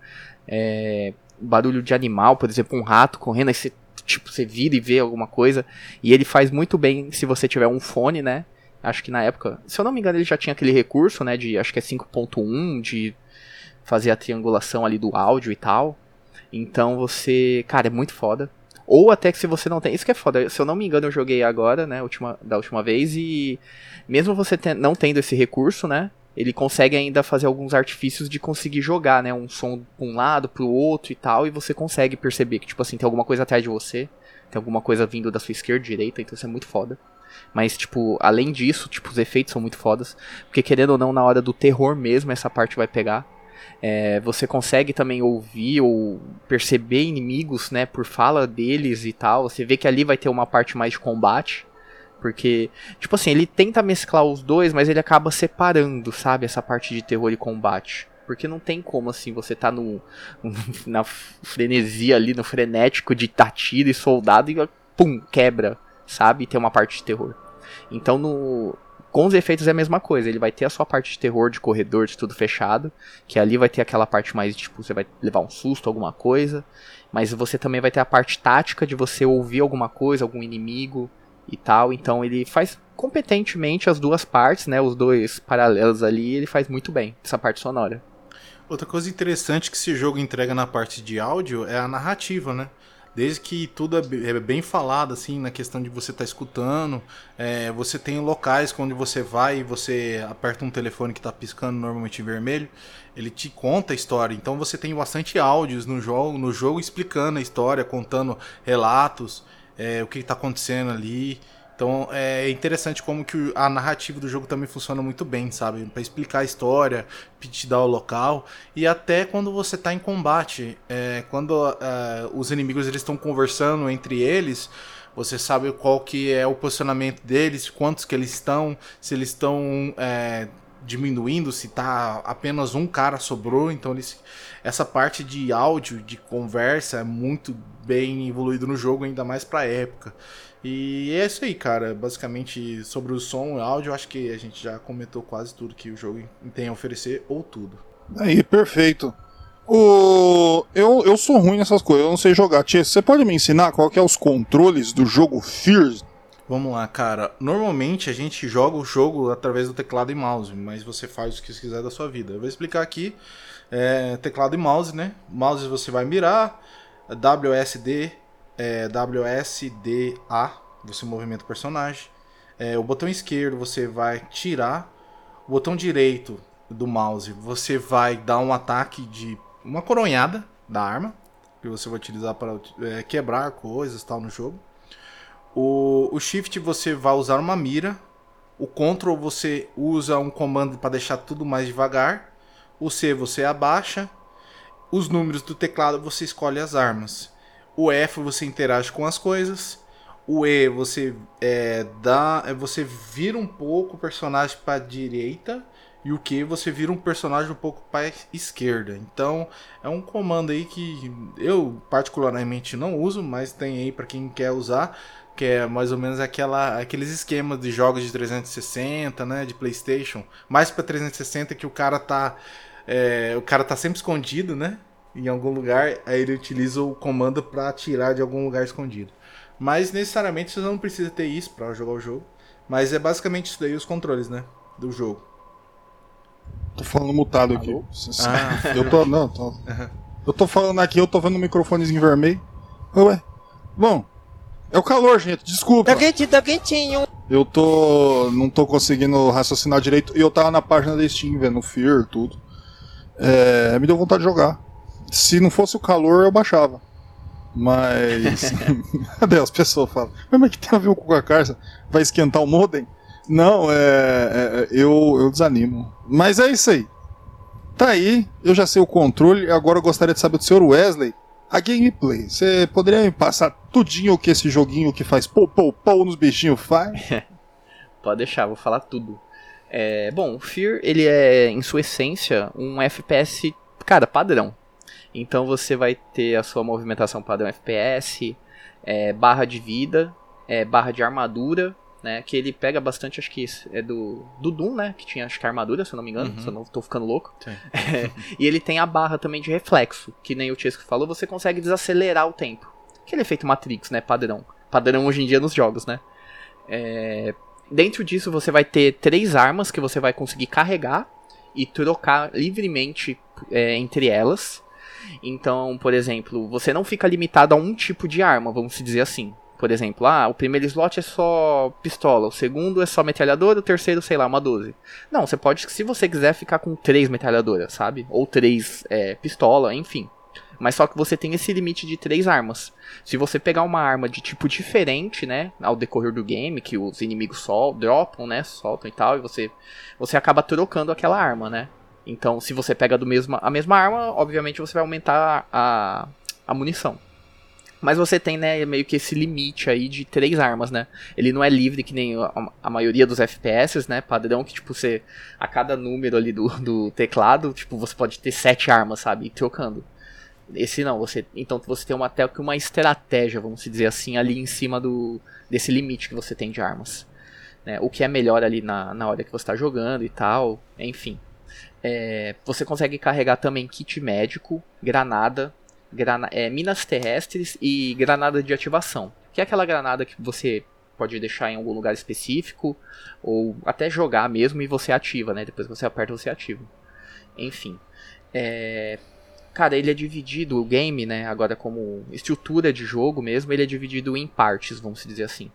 é, barulho de animal, por exemplo, um rato correndo, aí você, tipo, você vira e vê alguma coisa. E ele faz muito bem se você tiver um fone, né? Acho que na época, se eu não me engano, ele já tinha aquele recurso, né, de acho que é 5.1, de fazer a triangulação ali do áudio e tal. Então você, cara, é muito foda. Ou até que se você não tem. Isso que é foda. Se eu não me engano, eu joguei agora, né? Última, da última vez. E mesmo você não tendo esse recurso, né? Ele consegue ainda fazer alguns artifícios de conseguir jogar, né? Um som pra um lado, pro outro e tal. E você consegue perceber que, tipo assim, tem alguma coisa atrás de você. Tem alguma coisa vindo da sua esquerda, direita. Então isso é muito foda. Mas, tipo, além disso, tipo, os efeitos são muito fodas. Porque querendo ou não, na hora do terror mesmo, essa parte vai pegar. É, você consegue também ouvir ou perceber inimigos, né, por fala deles e tal. Você vê que ali vai ter uma parte mais de combate. Porque, tipo assim, ele tenta mesclar os dois, mas ele acaba separando, sabe, essa parte de terror e combate. Porque não tem como, assim, você tá no, na frenesia ali, no frenético de tiro e soldado e pum, quebra, sabe? E tem uma parte de terror. Então, no, com os efeitos é a mesma coisa. Ele vai ter a sua parte de terror, de corredor, de tudo fechado. Que ali vai ter aquela parte mais, tipo, você vai levar um susto, alguma coisa. Mas você também vai ter a parte tática de você ouvir alguma coisa, algum inimigo e tal. Então ele faz competentemente as duas partes, né? Os dois paralelos ali, ele faz muito bem, essa parte sonora. Outra coisa interessante que esse jogo entrega na parte de áudio é a narrativa, né? Desde que tudo é é bem falado, assim, na questão de você estar escutando. é, você tem locais onde você vai e você aperta um telefone que está piscando normalmente vermelho. Ele te conta a história. Então você tem bastante áudios no jogo, no jogo explicando a história, contando relatos, é, o que está acontecendo ali. Então é interessante como que a narrativa do jogo também funciona muito bem, sabe? Pra explicar a história, te dar o local e até quando você tá em combate, é, quando é, os inimigos eles estão conversando entre eles, você sabe qual que é o posicionamento deles, quantos que eles estão, se eles estão é, diminuindo, se tá apenas um cara sobrou, então eles essa parte de áudio, de conversa é muito bem evoluído no jogo, ainda mais pra época. E é isso aí, cara. Basicamente, sobre o som e áudio, acho que a gente já comentou quase tudo que o jogo tem a oferecer, ou tudo. Aí, perfeito. O... Eu, eu sou ruim nessas coisas, eu não sei jogar. Tia, você pode me ensinar qual que é os controles do jogo Fears? Vamos lá, cara. Normalmente a gente joga o jogo através do teclado e mouse, mas você faz o que quiser da sua vida. Eu vou explicar aqui. É, teclado e mouse, né? Mouse você vai mirar, WSD, é, WSDA, você movimenta o personagem. É, o botão esquerdo você vai tirar, o botão direito do mouse você vai dar um ataque de uma coronhada da arma, que você vai utilizar para é, quebrar coisas tal no jogo. O, o Shift você vai usar uma mira. O Ctrl você usa um comando para deixar tudo mais devagar. O C você abaixa. Os números do teclado você escolhe as armas. O F você interage com as coisas. O E você é, dá, é, você vira um pouco o personagem para direita e o Q você vira um personagem um pouco para esquerda. Então é um comando aí que eu particularmente não uso, mas tem aí para quem quer usar que é mais ou menos aquela, aqueles esquemas de jogos de 360, né, de PlayStation, mais para 360 que o cara tá é, o cara tá sempre escondido, né? em algum lugar, aí ele utiliza o comando pra atirar de algum lugar escondido. Mas necessariamente você não precisa ter isso pra jogar o jogo. Mas é basicamente isso daí os controles, né? Do jogo. Tô falando mutado aqui. Ah. Eu tô. Não, tô. Eu tô falando aqui, eu tô vendo o microfonezinho vermelho. Ué. Bom, é o calor, gente. Desculpa. Tá quentinho, tá quentinho. Eu tô. não tô conseguindo raciocinar direito. E eu tava na página da Steam vendo Fear tudo. É, me deu vontade de jogar. Se não fosse o calor, eu baixava. Mas. Cadê as pessoas falam? Mas que tem a ver com a carça? Vai esquentar o modem? Não, é, é, eu, eu desanimo. Mas é isso aí. Tá aí, eu já sei o controle. Agora eu gostaria de saber do senhor Wesley. A gameplay, você poderia me passar tudinho o que esse joguinho que faz pou pou pou nos bichinhos faz? Pode deixar, vou falar tudo. É, bom, o Fear, ele é, em sua essência, um FPS, cara, padrão. Então você vai ter a sua movimentação padrão FPS, é, barra de vida, é, barra de armadura, né? Que ele pega bastante, acho que é do, do Doom, né? Que tinha, acho que armadura, se eu não me engano, se eu não tô ficando louco. É, e ele tem a barra também de reflexo, que nem o Chesco falou, você consegue desacelerar o tempo. Aquele efeito Matrix, né? Padrão. Padrão hoje em dia nos jogos, né? É, dentro disso você vai ter três armas que você vai conseguir carregar e trocar livremente é, entre elas. Então, por exemplo, você não fica limitado a um tipo de arma, vamos dizer assim. Por exemplo, ah, o primeiro slot é só pistola, o segundo é só metralhadora, o terceiro, sei lá, uma 12. Não, você pode, se você quiser, ficar com três metralhadoras, sabe? Ou três é, pistola, enfim. Mas só que você tem esse limite de três armas. Se você pegar uma arma de tipo diferente, né, ao decorrer do game, que os inimigos sol, dropam, né, soltam e tal, e você, você acaba trocando aquela arma, né. Então, se você pega do mesma, a mesma arma, obviamente você vai aumentar a, a munição. Mas você tem, né, meio que esse limite aí de três armas, né? Ele não é livre que nem a, a maioria dos FPS, né? Padrão que, tipo, você. A cada número ali do, do teclado, tipo, você pode ter sete armas, sabe? Trocando. Esse não, você. Então você tem uma, até que uma estratégia, vamos dizer assim, ali em cima do. desse limite que você tem de armas. Né? O que é melhor ali na, na hora que você está jogando e tal. Enfim. É, você consegue carregar também kit médico, granada, grana é, minas terrestres e granada de ativação. Que é aquela granada que você pode deixar em algum lugar específico ou até jogar mesmo e você ativa, né? Depois que você aperta, você ativa. Enfim. É... Cara, ele é dividido, o game, né? Agora como estrutura de jogo mesmo, ele é dividido em partes, vamos dizer assim.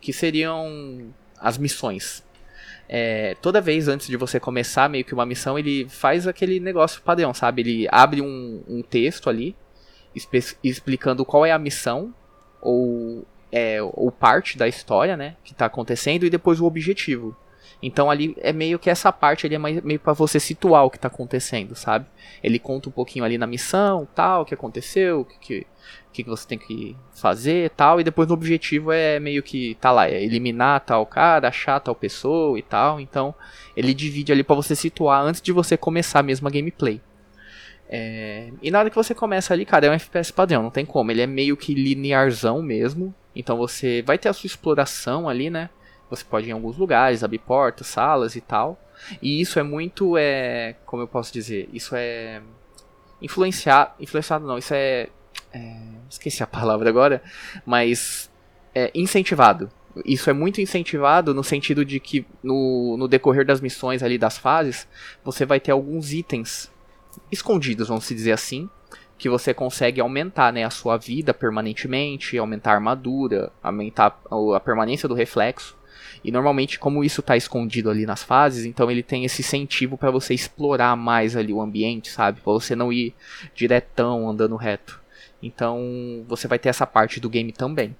Que seriam as missões. É, toda vez antes de você começar meio que uma missão, ele faz aquele negócio padrão, sabe? Ele abre um, um texto ali explicando qual é a missão ou, é, ou parte da história, né, que tá acontecendo e depois o objetivo. Então ali é meio que essa parte ali é mais- meio para você situar o que tá acontecendo, sabe? Ele conta um pouquinho ali na missão, tal, o que aconteceu, o que, que, que você tem que fazer, tal, e depois o objetivo é meio que tá lá, é eliminar tal cara, achar tal pessoa e tal. Então ele divide ali para você situar antes de você começar mesmo a gameplay. É, e na hora que você começa ali, cara, é um FPS padrão, não tem como. Ele é meio que linearzão mesmo. Então você vai ter a sua exploração ali, né? Você pode ir em alguns lugares, abrir portas, salas e tal. E isso é muito, é, como eu posso dizer, isso é influenciar, influenciado não, isso é, é esqueci a palavra agora, mas é incentivado. Isso é muito incentivado no sentido de que no, no decorrer das missões ali das fases, você vai ter alguns itens escondidos, vamos dizer assim, que você consegue aumentar né, a sua vida permanentemente, aumentar a armadura, aumentar a- permanência do reflexo. E normalmente, como isso está escondido ali nas fases, então ele tem esse incentivo para você explorar mais ali o ambiente, sabe? Para você não ir diretão andando reto. Então, você vai ter essa parte do game também.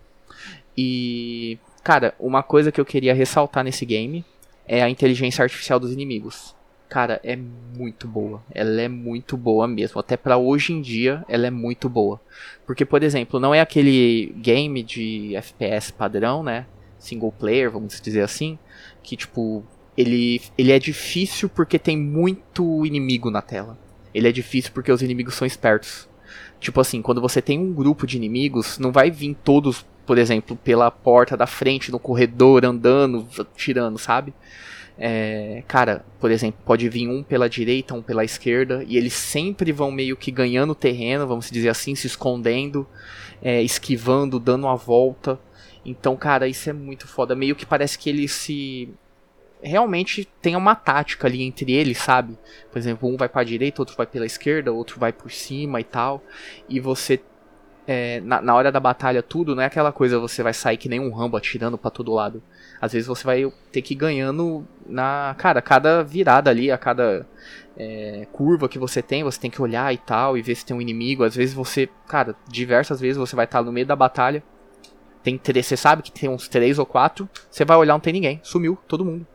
E, cara, uma coisa que eu queria ressaltar nesse game é a inteligência artificial dos inimigos. Cara, é muito boa. Ela é muito boa mesmo. Até pra hoje em dia, ela é muito boa. Porque, por exemplo, não é aquele game de FPS padrão, né? Single player, vamos dizer assim. Que, tipo, ele, ele é difícil porque tem muito inimigo na tela. Ele é difícil porque os inimigos são espertos. Tipo assim, quando você tem um grupo de inimigos, não vai vir todos, por exemplo, pela porta da frente, no corredor, andando, tirando, sabe? É, cara, por exemplo, pode vir um pela direita, um pela esquerda, e eles sempre vão meio que ganhando terreno, vamos dizer assim, se escondendo, é, esquivando, dando a volta. Então, cara, isso é muito foda. Meio que parece que eles se. Realmente tem uma tática ali entre eles, sabe? Por exemplo, um vai pra direita, outro vai pela esquerda, outro vai por cima e tal. E você é, na, na, hora da batalha tudo, não é aquela coisa você vai sair que nem um rambo atirando para todo lado. Às vezes você vai ter que ir ganhando na. Cara, cada virada ali, a cada é, curva que você tem, você tem que olhar e tal, e ver se tem um inimigo. Às vezes você. Cara, diversas vezes você vai estar no meio da batalha. Tem três, você sabe que tem uns três ou quatro. Você vai olhar, não tem ninguém. Sumiu todo mundo.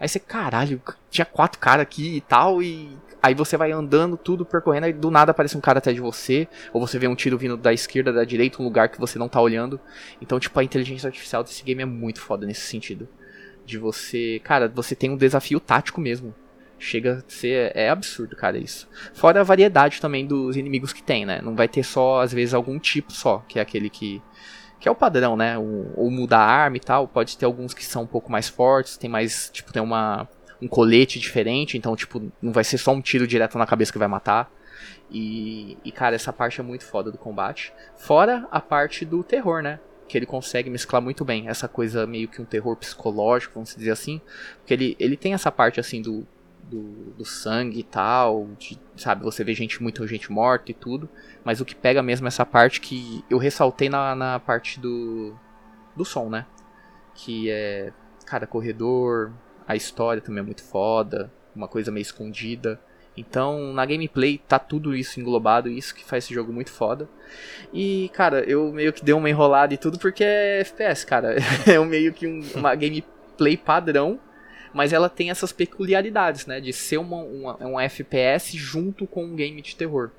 Aí você, caralho, tinha quatro caras aqui e tal, e Aí você vai andando tudo, percorrendo, e do nada aparece um cara atrás de você, ou você vê um tiro vindo da esquerda, da direita, um lugar que você não tá olhando. Então, tipo, a inteligência artificial desse game é muito foda nesse sentido. De você. Cara, você tem um desafio tático mesmo. Chega a ser. É absurdo, cara, isso. Fora a variedade também dos inimigos que tem, né? Não vai ter só, às vezes, algum tipo só, que é aquele que. Que é o padrão, né? Ou, ou muda a arma e tal. Pode ter alguns que são um pouco mais fortes, tem mais. Tipo, tem uma um colete diferente, então, tipo, não vai ser só um tiro direto na cabeça que vai matar. E, e, cara, essa parte é muito foda do combate. Fora a parte do terror, né? Que ele consegue mesclar muito bem. Essa coisa meio que um terror psicológico, vamos dizer assim. Porque ele, ele tem essa parte, assim, do, do, do sangue e tal. De, sabe, você vê gente, muita gente morta e tudo. Mas o que pega mesmo é essa parte que eu ressaltei na, na parte do, do som, né? Que é, cara, corredor, a história também é muito foda, uma coisa meio escondida. Então, na gameplay tá tudo isso englobado, isso que faz esse jogo muito foda. E, cara, eu meio que dei uma enrolada e tudo porque é FPS, cara. É meio que um, uma gameplay padrão, mas ela tem essas peculiaridades, né? De ser uma, uma, um FPS junto com um game de terror.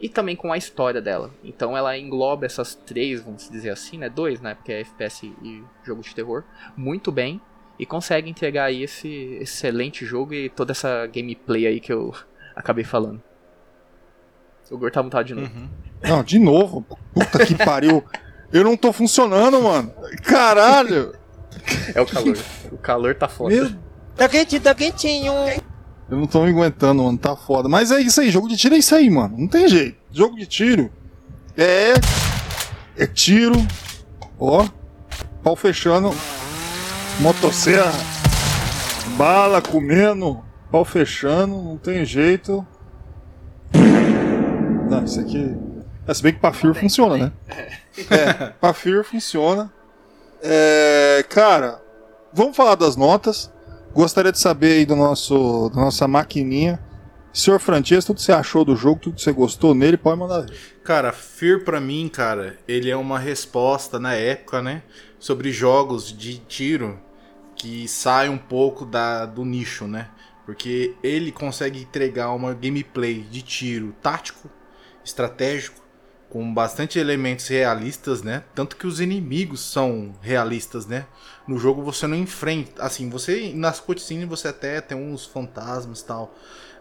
E também com a história dela. Então ela engloba essas três, vamos dizer assim, né? Dois, né? Porque é FPS e jogo de terror. Muito bem e consegue entregar aí esse excelente jogo e toda essa gameplay aí que eu acabei falando. O Gor tá mutado de novo. Uhum. Não, de novo? Puta que pariu. Eu não tô funcionando, mano. Caralho. É o calor. O calor tá foda. Meu... Tá quentinho, tá quentinho. Eu não tô me aguentando, mano. Tá foda. Mas é isso aí. Jogo de tiro é isso aí, mano. Não tem jeito. Jogo de tiro é. É tiro. Ó. Pau fechando motosserra, bala comendo, pau fechando, não tem jeito. Não, isso aqui. É, se bem que Pafir funciona, né? É, Pafir funciona. É, cara, vamos falar das notas. Gostaria de saber aí do nosso, da nossa maquininha. Senhor Francesco, tudo que você achou do jogo, tudo que você gostou nele, pode mandar. Cara, Fear pra mim, cara, ele é uma resposta na época, né? Sobre jogos de tiro que sai um pouco da, do nicho, né? Porque ele consegue entregar uma gameplay de tiro tático, estratégico, com bastante elementos realistas, né? Tanto que os inimigos são realistas, né? No jogo você não enfrenta, assim, você nas cutscenes você até tem uns fantasmas tal,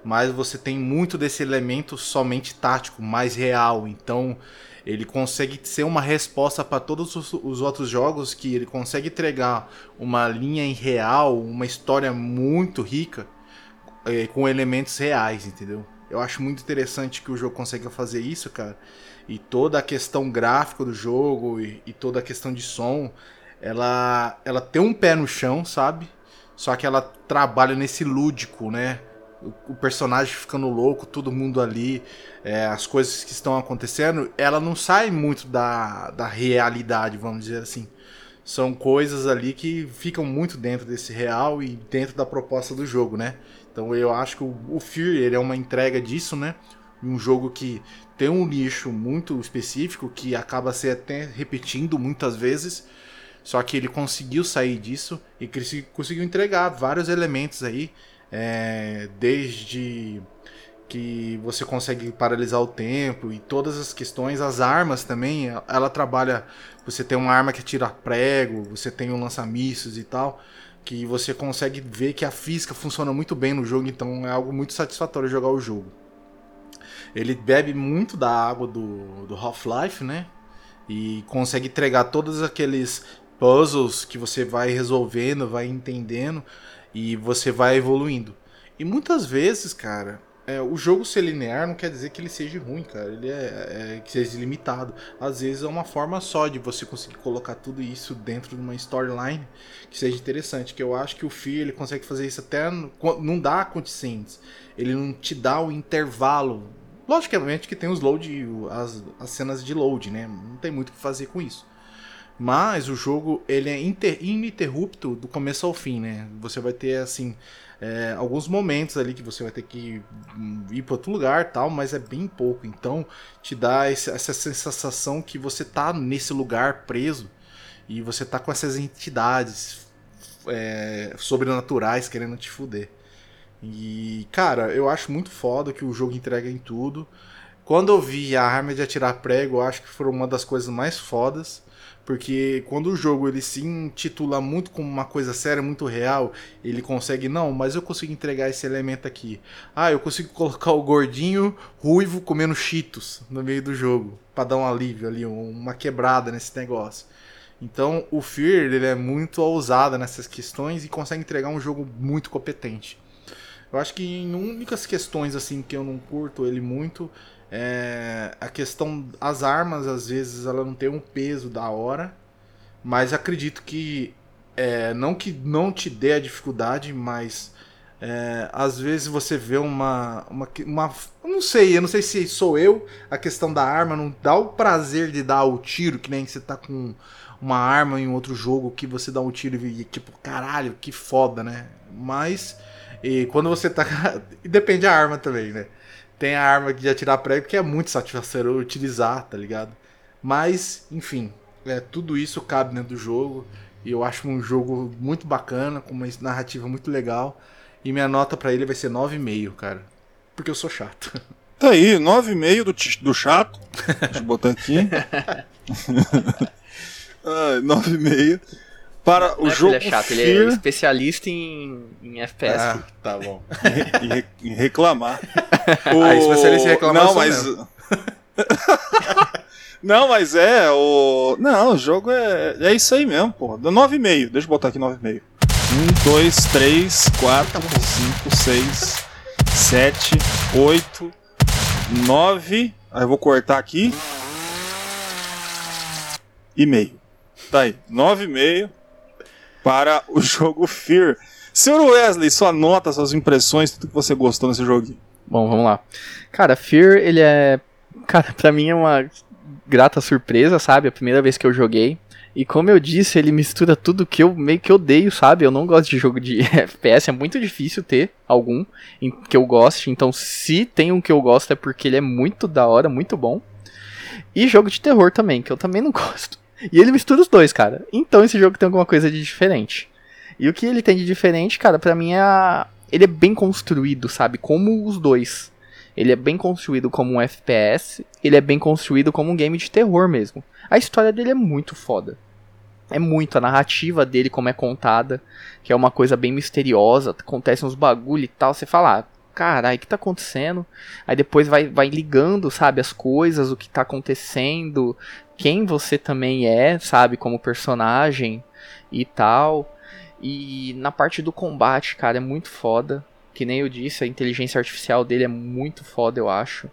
mas você tem muito desse elemento somente tático, mais real. Então, ele consegue ser uma resposta para todos os, os, outros jogos que ele consegue entregar uma linha em real, uma história muito rica é, com elementos reais, entendeu? Eu acho muito interessante que o jogo consiga fazer isso, cara. E toda a questão gráfica do jogo e, e toda a questão de som, ela, ela tem um pé no chão, sabe? Só que ela trabalha nesse lúdico, né? o personagem ficando louco, todo mundo ali, é, as coisas que estão acontecendo, ela não sai muito da, da realidade, vamos dizer assim. São coisas ali que ficam muito dentro desse real e dentro da proposta do jogo, né? Então eu acho que o, o ele é uma entrega disso, né? Um jogo que tem um nicho muito específico que acaba se até repetindo muitas vezes. Só que ele conseguiu sair disso e conseguiu entregar vários elementos aí é, desde que você consegue paralisar o tempo e todas as questões, as armas também, ela trabalha, você tem uma arma que tira prego, você tem um lança-mísseis e tal, que você consegue ver que a física funciona muito bem no jogo, então é algo muito satisfatório jogar o jogo. Ele bebe muito da água do, do Half-Life, né? E consegue entregar todos aqueles puzzles que você vai resolvendo, vai entendendo E você vai evoluindo. E muitas vezes, cara, é, o jogo ser linear não quer dizer que ele seja ruim, cara. Ele é, é que seja limitado. Às vezes é uma forma só de você conseguir colocar tudo isso dentro de uma storyline que seja interessante. Que eu acho que o Fear ele consegue fazer isso até no- não dá cutscenes. Ele não te dá o intervalo. Logicamente que tem os load, as, as cenas de load, né? Não tem muito o que fazer com isso. Mas o jogo ele é inter- ininterrupto do começo ao fim, né? Você vai ter assim é, alguns momentos ali que você vai ter que ir para outro lugar, tal, mas é bem pouco. Então te dá esse- essa sensação que você tá nesse lugar preso e você tá com essas entidades é, sobrenaturais querendo te fuder. E cara, eu acho muito foda que o jogo entrega em tudo. Quando eu vi a arma de atirar prego, eu acho que foi uma das coisas mais fodas. Porque quando o jogo ele se intitula muito como uma coisa séria, muito real, ele consegue, não, mas eu consigo entregar esse elemento aqui. Ah, eu consigo colocar o gordinho ruivo comendo cheetos no meio do jogo, pra dar um alívio ali, um- uma quebrada nesse negócio. Então o Fear ele é muito ousado nessas questões e consegue entregar um jogo muito competente. Eu acho que em únicas questões assim que eu não curto ele muito é a questão as armas às vezes ela não tem um peso da hora, mas acredito que é, não que não te dê a dificuldade, mas é, às vezes você vê uma, uma, uma. Não sei, eu não sei se sou eu, a questão da arma não dá o prazer de dar o tiro, que nem você tá com uma arma em outro jogo que você dá um tiro e tipo, caralho, que foda, né? Mas e quando você tá. e depende da arma também, né? Tem a arma de atirar prego que é muito satisfatório utilizar, tá ligado? Mas, enfim, é, tudo isso cabe dentro do jogo. E eu acho um jogo muito bacana, com uma narrativa muito legal. E minha nota pra ele vai ser 9,5, cara. Porque eu sou chato. Tá aí, 9,5 do, do chato. Deixa eu botar aqui. ah, 9,5. Para o é jogo ele é chato, ele é especialista em, em FPS. Ah, tá bom. e, re- e reclamar. Ah, especialista em reclamar Não, mas. não, mas é. O... Não, o jogo é, é isso aí mesmo, pô. Dá 9,5. Deixa eu botar aqui 9,5. 1, 2, 3, 4, 5, 6, 7, 8, 9. Aí eu vou cortar aqui. E meio. Tá aí. 9,5 para o jogo Fear. Senhor Wesley, sua nota, suas impressões, tudo que você gostou nesse joguinho. Bom, vamos lá. Cara, Fear, ele é. Cara, pra mim é uma grata surpresa, sabe? A primeira vez que eu joguei. E como eu disse, ele mistura tudo que eu meio que odeio, sabe? Eu não gosto de jogo de FPS, é muito difícil ter algum que eu goste. Então, se tem um que eu gosto é porque ele é muito da hora, muito bom. E jogo de terror também, que eu também não gosto. E ele mistura os dois, cara. Então esse jogo tem alguma coisa de diferente. E o que ele tem de diferente, cara, pra mim é. Ele é bem construído, sabe? Como os dois. Ele é bem construído como um FPS, ele é bem construído como um game de terror mesmo. A história dele é muito foda. É muito a narrativa dele, como é contada, que é uma coisa bem misteriosa, acontece uns bagulho e tal, você fala, ah, caralho, o que tá acontecendo? Aí depois vai, vai ligando, sabe, as coisas, o que tá acontecendo, quem você também é, sabe, como personagem e tal. E na parte do combate, cara, é muito foda. Que nem eu disse, a inteligência artificial dele é muito foda, eu acho.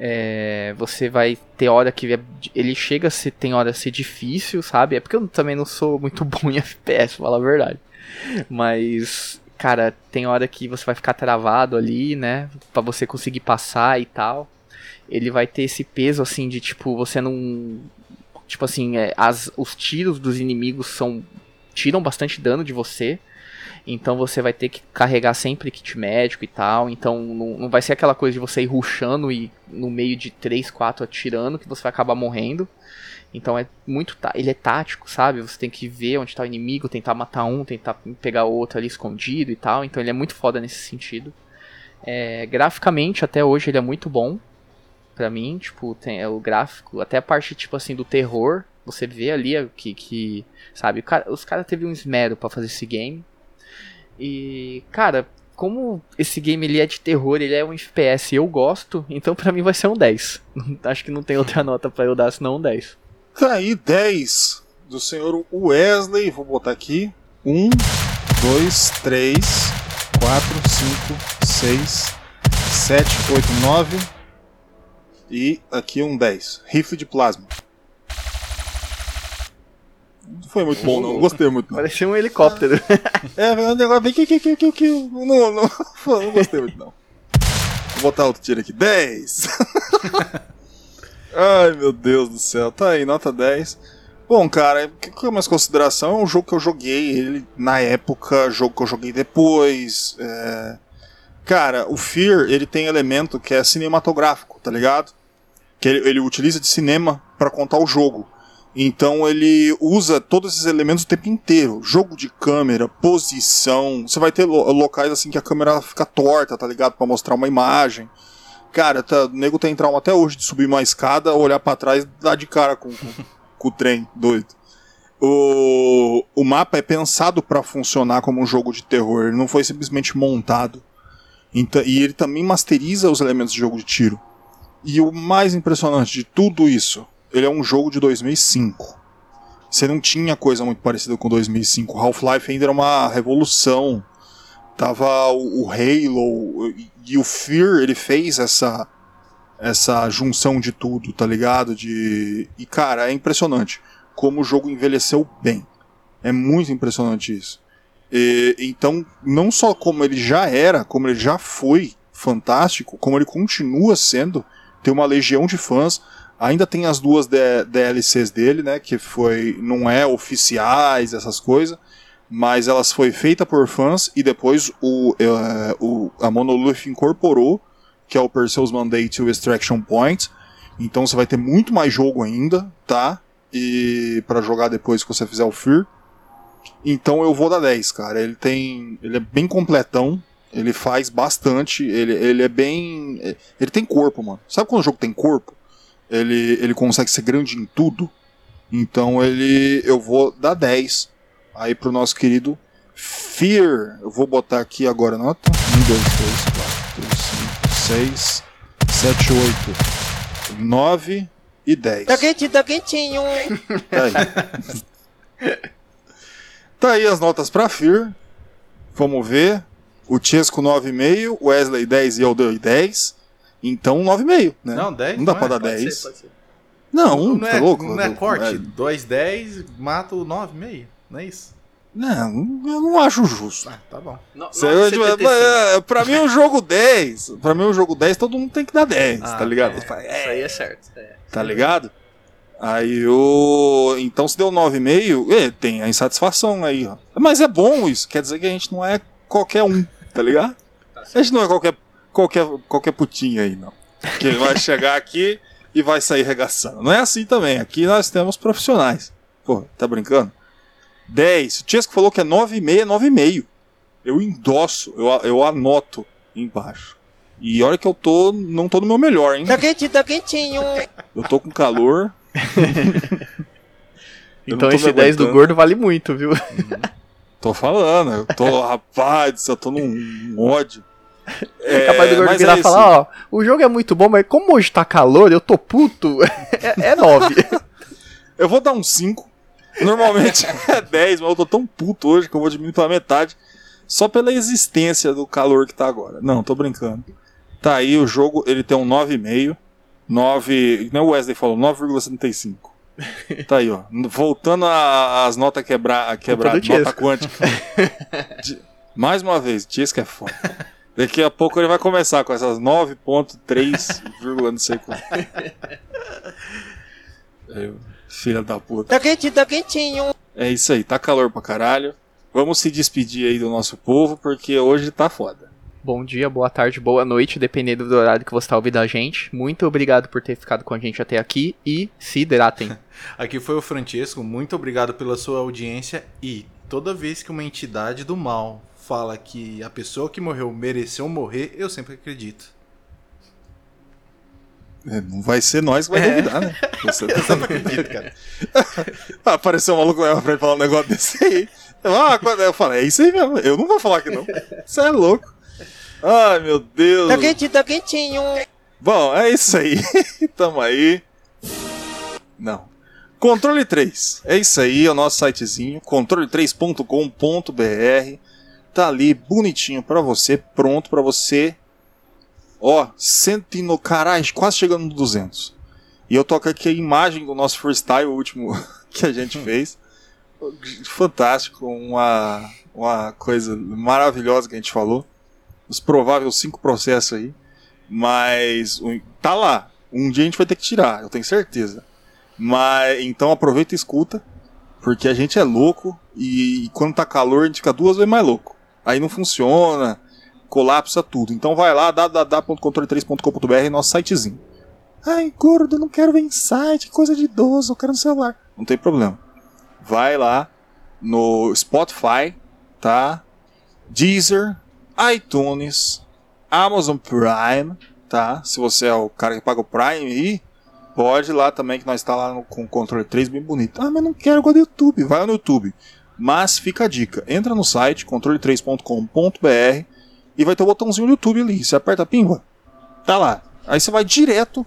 É, você vai ter hora que é- ele chega a ser, tem hora a ser difícil, sabe? É porque eu também não sou muito bom em FPS, pra falar a verdade. Mas, cara, tem hora que você vai ficar travado ali, né? Pra você conseguir passar e tal. Ele vai ter esse peso assim de tipo, você não. Tipo assim, é, as, os tiros dos inimigos são. tiram bastante dano de você. Então você vai ter que carregar sempre kit médico e tal. Então não, não vai ser aquela coisa de você ir rushando e no meio de 3, 4 atirando que você vai acabar morrendo. Então é muito. tá- Ele é tático, sabe? Você tem que ver onde tá o inimigo, tentar matar um, tentar pegar outro ali escondido e tal. Então ele é muito foda nesse sentido. É, graficamente, até hoje, ele é muito bom. Pra mim, tipo, tem é, o gráfico, até a parte, tipo assim, do terror. Você vê ali que, que sabe, cara- os caras teve um esmero pra fazer esse game. E, cara, como esse game ele é de terror, ele é um FPS eu gosto, então pra mim vai ser um 10. Acho que não tem outra nota pra eu dar senão um 10. Tá aí 10 do senhor Wesley. Vou botar aqui. 1, dois, três, quatro, cinco, seis, sete, oito, nove. E aqui um 10. Rifle de plasma. Não foi muito bom, não. Não gostei muito, não. Parecia um helicóptero. É, o negócio vem que, que, que, que, que. Não, não, não gostei muito, não. Vou botar outro tiro aqui. 10! Ai, meu Deus do céu. Tá aí, nota 10. Bom, cara, o que que é mais consideração? É um jogo que eu joguei ele na época, jogo que eu joguei depois. é. Cara, o Fear, ele tem elemento que é cinematográfico, tá ligado? Que ele, ele utiliza de cinema pra contar o jogo. Então ele usa todos esses elementos o tempo inteiro. Jogo de câmera, posição. Você vai ter lo- locais assim que a câmera fica torta, tá ligado? Pra mostrar uma imagem. Cara, tá, o nego tem trauma até hoje de subir uma escada, olhar pra trás e dar de cara com, com, com o trem doido. O, o mapa é pensado pra funcionar como um jogo de terror, ele não foi simplesmente montado. Então, e ele também masteriza os elementos de jogo de tiro. E o mais impressionante de tudo isso, ele é um jogo de 2005. Você não tinha coisa muito parecida com 2005. Half-Life ainda era uma revolução. Tava o, o Halo e, o Fear, ele fez essa essa junção de tudo, tá ligado? De e cara, é impressionante como o jogo envelheceu bem. É muito impressionante isso. E, então, não só como ele já era, como ele já foi fantástico, como ele continua sendo, tem uma legião de fãs. Ainda tem as duas DLCs dele, né? Que foi. não é oficiais, essas coisas. Mas elas foi feita por fãs e depois o, eh, o, a Monolith incorporou, que é o Perseus Mandate e o Extraction Point. Então você vai ter muito mais jogo ainda, tá? E para jogar depois que você fizer o Fear. Então eu vou dar 10, cara. Ele tem. Ele é bem completão. Ele faz bastante. Ele, ele é bem. Ele tem corpo, mano. Sabe quando o jogo tem corpo? Ele, ele consegue ser grande em tudo. Então ele. Eu vou dar 10. Aí pro nosso querido Fear. Eu vou botar aqui agora a nota. 1, 2, 3, 4, 5, 6, 7, 8, 9 e 10. Tá quentinho, tá quentinho. Tá aí. tá aí as notas pra Fear. Vamos ver. O Chesco 9,5, o Wesley 10 e eu dei 10. Então 9,5, né? Não, 10 Não dá não pra é, dar pode 10. ser, pode ser. Não, Não, tá é, louco? não é corte. 2, 10, mata o 9,5. Não é isso? Não, eu não acho justo. Ah, tá bom. No- tipo, 75. é, pra mim, um jogo 10. Pra mim, um jogo 10, todo mundo tem que dar 10, Ah, tá ligado? é, Isso aí é certo. é. Tá ligado? Aí o. Então se deu 9,5, é, tem a insatisfação aí, ó. Mas é bom isso, quer dizer que a gente não é qualquer um, tá ligado? A gente não é qualquer, qualquer, qualquer putinho aí, não. Que vai chegar aqui e vai sair regaçando. Não é assim também. Aqui nós temos profissionais. Pô, tá brincando? 10. O Chesco falou que é 9,5, é 9,5. Eu endosso, eu, eu anoto embaixo. E olha que eu tô. não tô no meu melhor, hein? Tá quentinho, tá quentinho. Eu tô com calor. Então esse me 10 do gordo vale muito, viu? Tô falando, eu tô, rapaz, eu tô num ódio. É, Capaz do gordo mas virar é e falar, ó, o jogo é muito bom, mas como hoje tá calor, eu tô puto, é, é 9. Eu vou dar um 5. Normalmente é 10, mas eu tô tão puto hoje que eu vou diminuir pela metade. Só pela existência do calor que tá agora. Não, tô brincando. Tá aí o jogo, ele tem um 9,5. 9. Não é o Wesley falou, 9,75. Tá aí, ó. Voltando a- às notas quebrar, quebrar do nota Tiesco. quântica. De- Mais uma vez, Tiesco é foda. Daqui a pouco ele vai começar com essas 9.3, vírgula não sei quanto. Filha da puta. Tá quentinho, tá quentinho. É isso aí, tá calor pra caralho. Vamos se despedir aí do nosso povo, porque hoje tá foda. Bom dia, boa tarde, boa noite, dependendo do horário que você tá ouvindo a gente. Muito obrigado por ter ficado com a gente até aqui e se hidratem. Aqui foi o Francesco, muito obrigado pela sua audiência e toda vez que uma entidade do mal fala que a pessoa que morreu mereceu morrer, eu sempre acredito. É, Não vai ser nós que vai duvidar, né? Você Eu sempre acredito, cara. Apareceu um maluco lá pra ele falar um negócio desse aí. Eu, ah, eu falei, é isso aí mesmo. Eu não vou falar que não. Você é louco. Ai, meu Deus. Tá quentinho, tá quentinho. Bom, é isso aí. Tamo aí. Não. Controle 3. É isso aí, é o nosso sitezinho, controle3.com.br. Tá ali bonitinho pra você, pronto pra você. Ó, cento e no caralho, quase chegando no 200. E eu toco aqui a imagem do nosso freestyle, o último que a gente fez. Fantástico, uma, uma coisa maravilhosa que a gente falou. Os prováveis cinco processos aí. Mas tá lá. Um dia a gente vai ter que tirar, eu tenho certeza. Mas então aproveita e escuta, porque a gente é louco e, quando tá calor a gente fica duas vezes mais louco. Aí não funciona, colapsa tudo. Então vai lá, www.controle3.com.br, nosso sitezinho. Ai, gordo, não quero ver em site, coisa de idoso, eu quero no celular. Não tem problema. Vai lá no Spotify, tá? Deezer, iTunes, Amazon Prime, tá? Se você é o cara que paga o Prime aí, pode ir lá também, que nós está lá no- com o controle 3 bem bonito. Ah, mas não quero, gosto do YouTube. Vai no YouTube. Mas fica a dica: entra no site controle3.com.br e vai ter o botãozinho do YouTube ali. Você aperta a tá lá. Aí você vai direto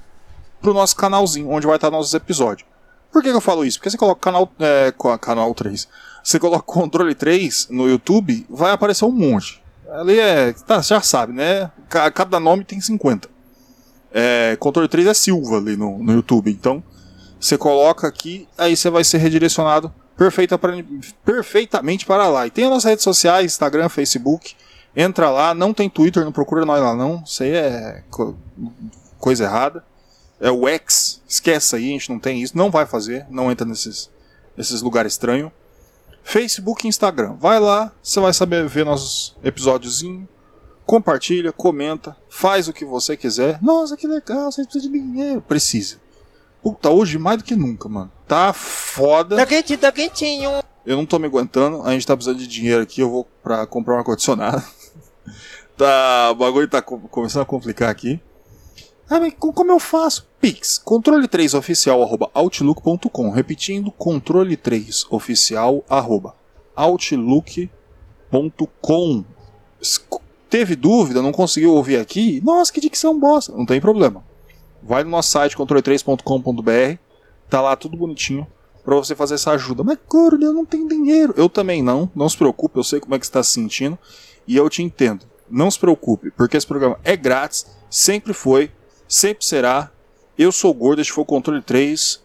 pro nosso canalzinho, onde vai estar nossos episódios. Por que, que eu falo isso? Porque você coloca canal, é, canal 3. Você coloca controle 3 no YouTube, vai aparecer um monte. Ali é. Tá, já sabe, né? Ca- Cada nome tem 50. É, controle 3 é Silva ali no, no YouTube. Então, você coloca aqui, aí você vai ser redirecionado perfeita pra- perfeitamente para lá. E tem as nossas redes sociais, Instagram, Facebook. Entra lá, não tem Twitter, não procura nós lá não. Isso aí é co- coisa errada. É o X, esquece aí, a gente não tem isso, não vai fazer, não entra nesses, nesses lugares estranhos. Facebook e Instagram. Vai lá, você vai saber ver nossos episódios. Compartilha, comenta, faz o que você quiser. Nossa, que legal, você precisa de dinheiro. Precisa. Puta, hoje mais do que nunca, mano. Tá foda. Tá quentinho, tá quentinho. Eu não tô me aguentando, a gente tá precisando de dinheiro aqui, eu vou pra comprar um ar-condicionado. tá, o bagulho tá co- começando a complicar aqui. Ah, mas co- como eu faço? Pix, controle3oficial arroba outlook.com. Repetindo, controle3oficial arroba outlook.com. Esco- Teve dúvida, não conseguiu ouvir aqui? Nossa, que dicção bosta. Não tem problema. Vai no nosso site controle3.com.br, tá lá tudo bonitinho pra você fazer essa ajuda. Mas, gordo, eu não tenho dinheiro. Eu também não, não se preocupe, eu sei como é que está se sentindo e eu te entendo. Não se preocupe, porque esse programa é grátis, sempre foi, sempre será. Eu sou gordo, este foi o Controle 3.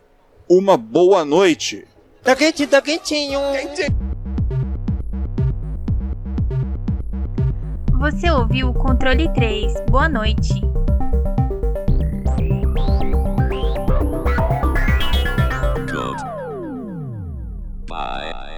Uma boa noite. Tá quentinho, tá quentinho. Você ouviu o Controle 3. Boa noite. Bye.